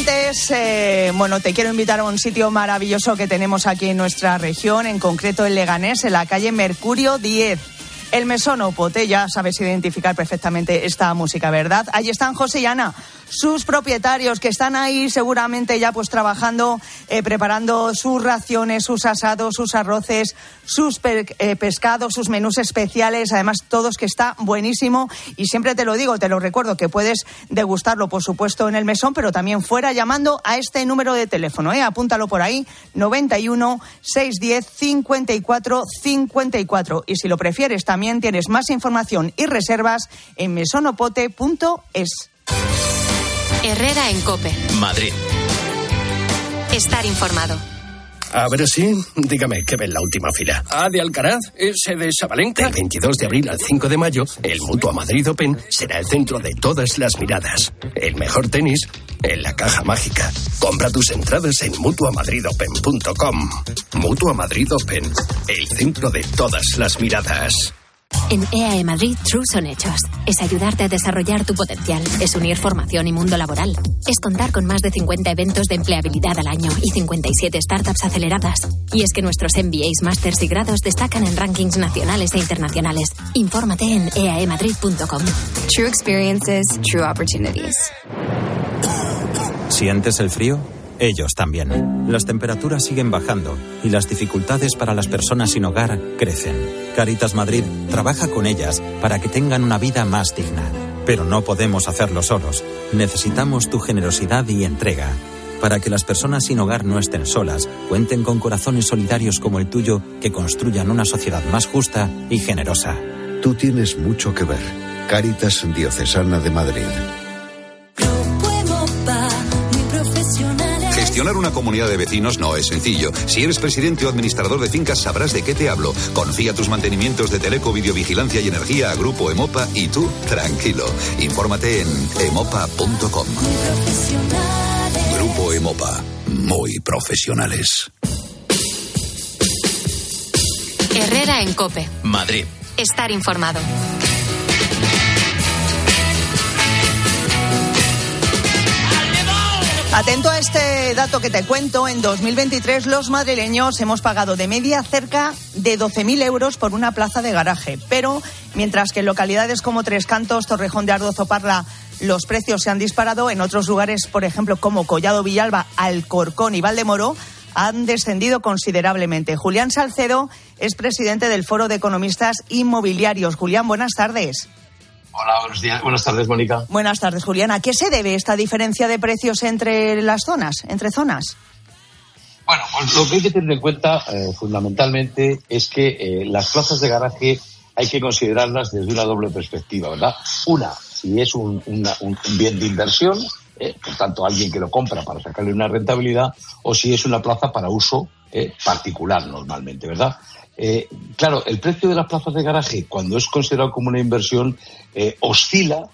Antes, eh, bueno, te quiero invitar a un sitio maravilloso que tenemos aquí en nuestra región, en concreto en Leganés, en la calle Mercurio 10. El mesón Opote, ya sabes identificar perfectamente esta música, ¿verdad? Allí están José y Ana, sus propietarios que están ahí seguramente ya pues trabajando, eh, preparando sus raciones, sus asados, sus arroces, sus eh, pescados, sus menús especiales, además todos que está buenísimo y siempre te lo digo, te lo recuerdo que puedes degustarlo por supuesto en el mesón, pero también fuera llamando a este número de teléfono, ¿eh? apúntalo por ahí, 91 610 54 54 y si lo prefieres también tienes más información y reservas en mesonopote.es. Herrera en Cope. Madrid. Estar informado. A ver si, dígame, ¿qué ve en la última fila? A de Alcaraz, ese de Sabalenka. Del 22 de abril al 5 de mayo, el Mutua Madrid Open será el centro de todas las miradas. El mejor tenis en la caja mágica. Compra tus entradas en mutuamadridopen.com. Mutua Madrid Open, el centro de todas las miradas. En EAE Madrid, True son hechos. Es ayudarte a desarrollar tu potencial. Es unir formación y mundo laboral. Es contar con más de 50 eventos de empleabilidad al año y 57 startups aceleradas. Y es que nuestros MBAs, másters y grados destacan en rankings nacionales e internacionales. Infórmate en E eaemadrid.com. True experiences, true opportunities. ¿Sientes el frío? Ellos también. Las temperaturas siguen bajando y las dificultades para las personas sin hogar crecen. Caritas Madrid trabaja con ellas para que tengan una vida más digna. Pero no podemos hacerlo solos. Necesitamos tu generosidad y entrega. para que las personas sin hogar no estén solas, cuenten con corazones solidarios como el tuyo que construyan una sociedad más justa y generosa. Tú tienes mucho que ver. Caritas Diocesana de Madrid. Gestionar una comunidad de vecinos no es sencillo. Si eres presidente o administrador de fincas sabrás de qué te hablo. Confía tus mantenimientos de teleco, videovigilancia y energía a Grupo Emopa y tú, tranquilo. Infórmate en emopa.com. Grupo Emopa, muy profesionales. Herrera en Cope. Madrid. Estar informado. Atento a este dato que te cuento, en 2023 los madrileños hemos pagado de media cerca de 12.000 euros por una plaza de garaje, pero mientras que en localidades como Tres Cantos, Torrejón de Ardoz o Parla los precios se han disparado, en otros lugares, por ejemplo, como Collado Villalba, Alcorcón y Valdemoro, han descendido considerablemente. Julián Salcedo es presidente del Foro de Economistas Inmobiliarios. Julián, buenas tardes. Hola, buenos días. Buenas tardes, Mónica. Buenas tardes, Julián. ¿A qué se debe esta diferencia de precios entre las zonas, entre zonas? Bueno, pues lo que hay que tener en cuenta eh, fundamentalmente es que eh, las plazas de garaje hay que considerarlas desde una doble perspectiva, ¿verdad? Una, si es un, una- un- un bien de inversión, eh, por tanto alguien que lo compra para sacarle una rentabilidad, o si es una plaza para uso eh, particular normalmente, ¿verdad? Eh, claro, el precio de las plazas de garaje, cuando es considerado como una inversión, oscila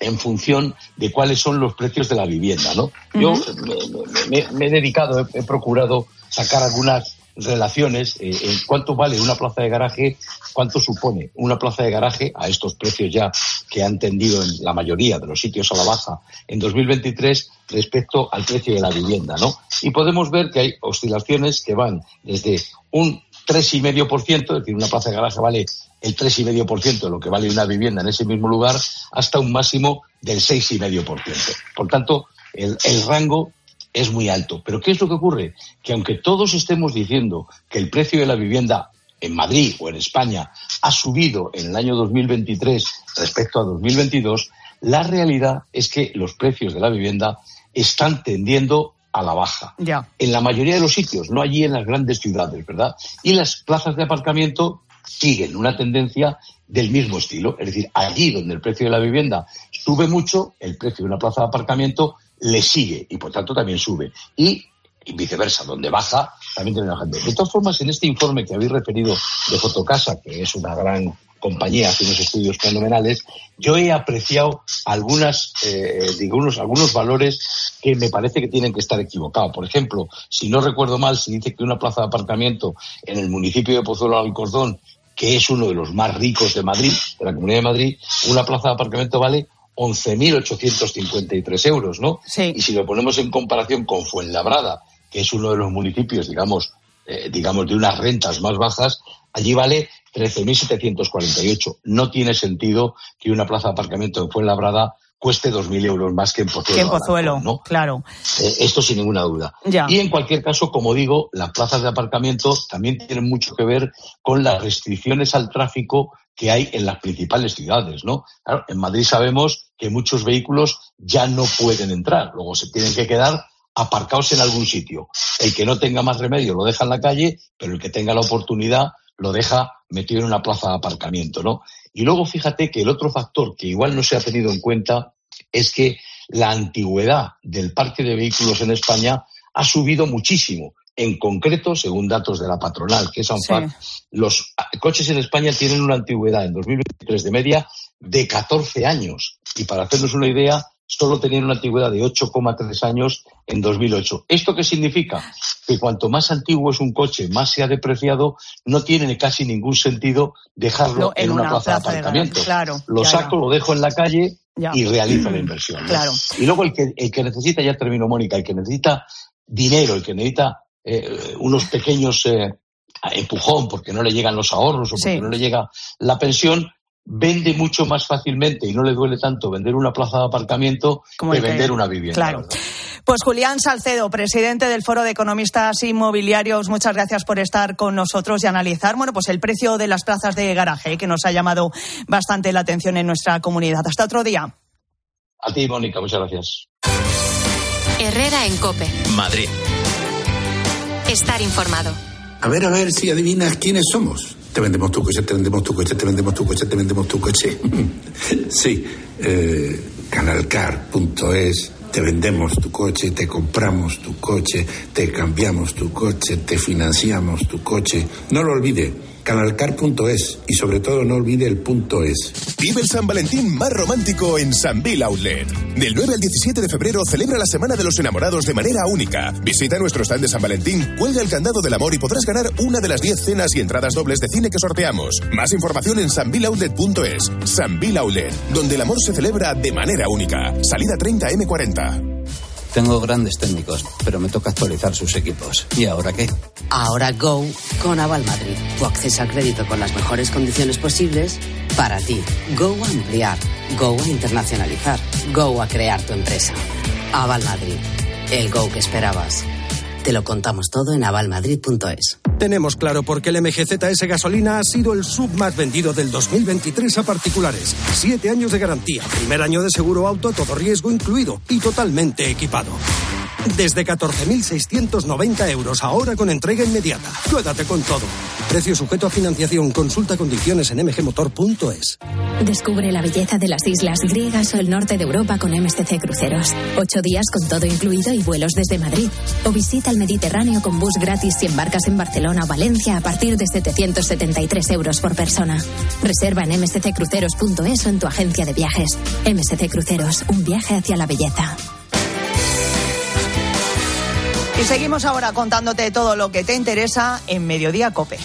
en función de cuáles son los precios de la vivienda, ¿no? Yo me, me- me he dedicado, he, he procurado sacar algunas relaciones eh, en cuánto vale una plaza de garaje, cuánto supone una plaza de garaje a estos precios ya que han tendido en la mayoría de los sitios a la baja en 2023 respecto al precio de la vivienda, ¿no? Y podemos ver que hay oscilaciones que van desde un 3,5%, es decir, una plaza de garaje vale el 3,5% de lo que vale una vivienda en ese mismo lugar, hasta un máximo del 6,5%. Por tanto, el rango es muy alto. Pero ¿qué es lo que ocurre? Que aunque todos estemos diciendo que el precio de la vivienda en Madrid o en España ha subido en el año 2023 respecto a 2022, la realidad es que los precios de la vivienda están tendiendo a la baja Ya. en la mayoría de los sitios, no allí en las grandes ciudades, ¿verdad? Y las plazas de aparcamiento siguen una tendencia del mismo estilo, es decir, allí donde el precio de la vivienda sube mucho, el precio de una plaza de aparcamiento le sigue y por tanto también sube. Y, viceversa, donde baja, también termina bajando. De todas formas, en este informe que habéis referido de Fotocasa, que es una gran compañía, hace unos estudios fenomenales, yo he apreciado algunas, eh, algunos valores que me parece que tienen que estar equivocados. Por ejemplo, si no recuerdo mal, se dice que una plaza de aparcamiento en el municipio de Pozuelo de Alcordón, que es uno de los más ricos de Madrid, de la Comunidad de Madrid, una plaza de aparcamiento vale 11.853 euros, ¿no? Y si lo ponemos en comparación con Fuenlabrada, que es uno de los municipios, digamos, eh, digamos, de unas rentas más bajas, allí vale 13.748. No tiene sentido que una plaza de aparcamiento en Fuenlabrada cueste 2.000 euros más que en Pozuelo. Que en de Pozuelo, Alarcón, ¿no? claro. Eh, esto sin ninguna duda. Ya. Y en cualquier caso, como digo, las plazas de aparcamiento también tienen mucho que ver con las restricciones al tráfico que hay en las principales ciudades, ¿no? Claro, en Madrid sabemos que muchos vehículos ya no pueden entrar, luego se tienen que quedar aparcados en algún sitio. El que no tenga más remedio lo deja en la calle, pero el que tenga la oportunidad lo deja metido en una plaza de aparcamiento, ¿no? Y luego fíjate que el otro factor que igual no se ha tenido en cuenta es que la antigüedad del parque de vehículos en España ha subido muchísimo. En concreto, según datos de la patronal, que es ANFAC, los coches en España tienen una antigüedad en 2023 de media de 14 años. Y para hacernos una idea, solo tenían una antigüedad de 8,3 años en 2008. ¿Esto qué significa? Que cuanto más antiguo es un coche, más se ha depreciado, no tiene casi ningún sentido dejarlo No, en, una, plaza, de aparcamiento. Claro. Lo ya, saco, lo dejo en la calle Ya. y realizo la inversión. ¿no? Claro. Y luego el que, el que necesita, ya termino Mónica, el que necesita dinero, el que necesita eh, unos pequeños eh, empujón porque no le llegan los ahorros o porque Sí. no le llega la pensión, vende mucho más fácilmente y no le duele tanto vender una plaza de aparcamiento Como que vender una vivienda. Claro. Pues Julián Salcedo, presidente del Foro de Economistas Inmobiliarios, muchas gracias por estar con nosotros y analizar, bueno, pues el precio de las plazas de garaje, que nos ha llamado bastante la atención en nuestra comunidad. Hasta otro día. A ti, Mónica, muchas gracias. Herrera en Cope. Madrid. Estar informado. A ver, a ver si adivinas quiénes somos. Te vendemos tu coche, te vendemos tu coche, te vendemos tu coche, te vendemos tu coche. sí, eh, canalcar.es, te vendemos tu coche, te compramos tu coche, te cambiamos tu coche, te financiamos tu coche. No lo olvide canalcar.es y sobre todo no olvide el punto es. Vive el San Valentín más romántico en San Bill Outlet. Del 9 al 17 de febrero celebra la Semana de los Enamorados de manera única. Visita nuestro stand de San Valentín, cuelga el candado del amor y podrás ganar una de las 10 cenas y entradas dobles de cine que sorteamos. Más información en sanvilloutlet.es. San Bill Outlet, donde el amor se celebra de manera única. Salida 30 M40. Tengo grandes técnicos, pero me toca actualizar sus equipos. ¿Y ahora qué? Ahora Go con Aval Madrid. Tu acceso al crédito con las mejores condiciones posibles para ti. Go a ampliar. Go a internacionalizar. Go a crear tu empresa. Aval Madrid. El Go que esperabas. Te lo contamos todo en avalmadrid.es. Tenemos claro por qué el MGZS gasolina ha sido el sub más vendido del 2023 a particulares. Siete años de garantía, primer año de seguro auto a todo riesgo incluido y totalmente equipado. Desde 14.690 euros, ahora con entrega inmediata. Quédate con todo. Precio sujeto a financiación. Consulta condiciones en mgmotor.es. Descubre la belleza de las islas griegas o el norte de Europa con MSC Cruceros. Ocho días con todo incluido y vuelos desde Madrid. O visita el Mediterráneo con bus gratis si embarcas en Barcelona o Valencia a partir de 773 euros por persona. Reserva en msccruceros.es o en tu agencia de viajes. MSC Cruceros, un viaje hacia la belleza. Y seguimos ahora contándote todo lo que te interesa en Mediodía Cope.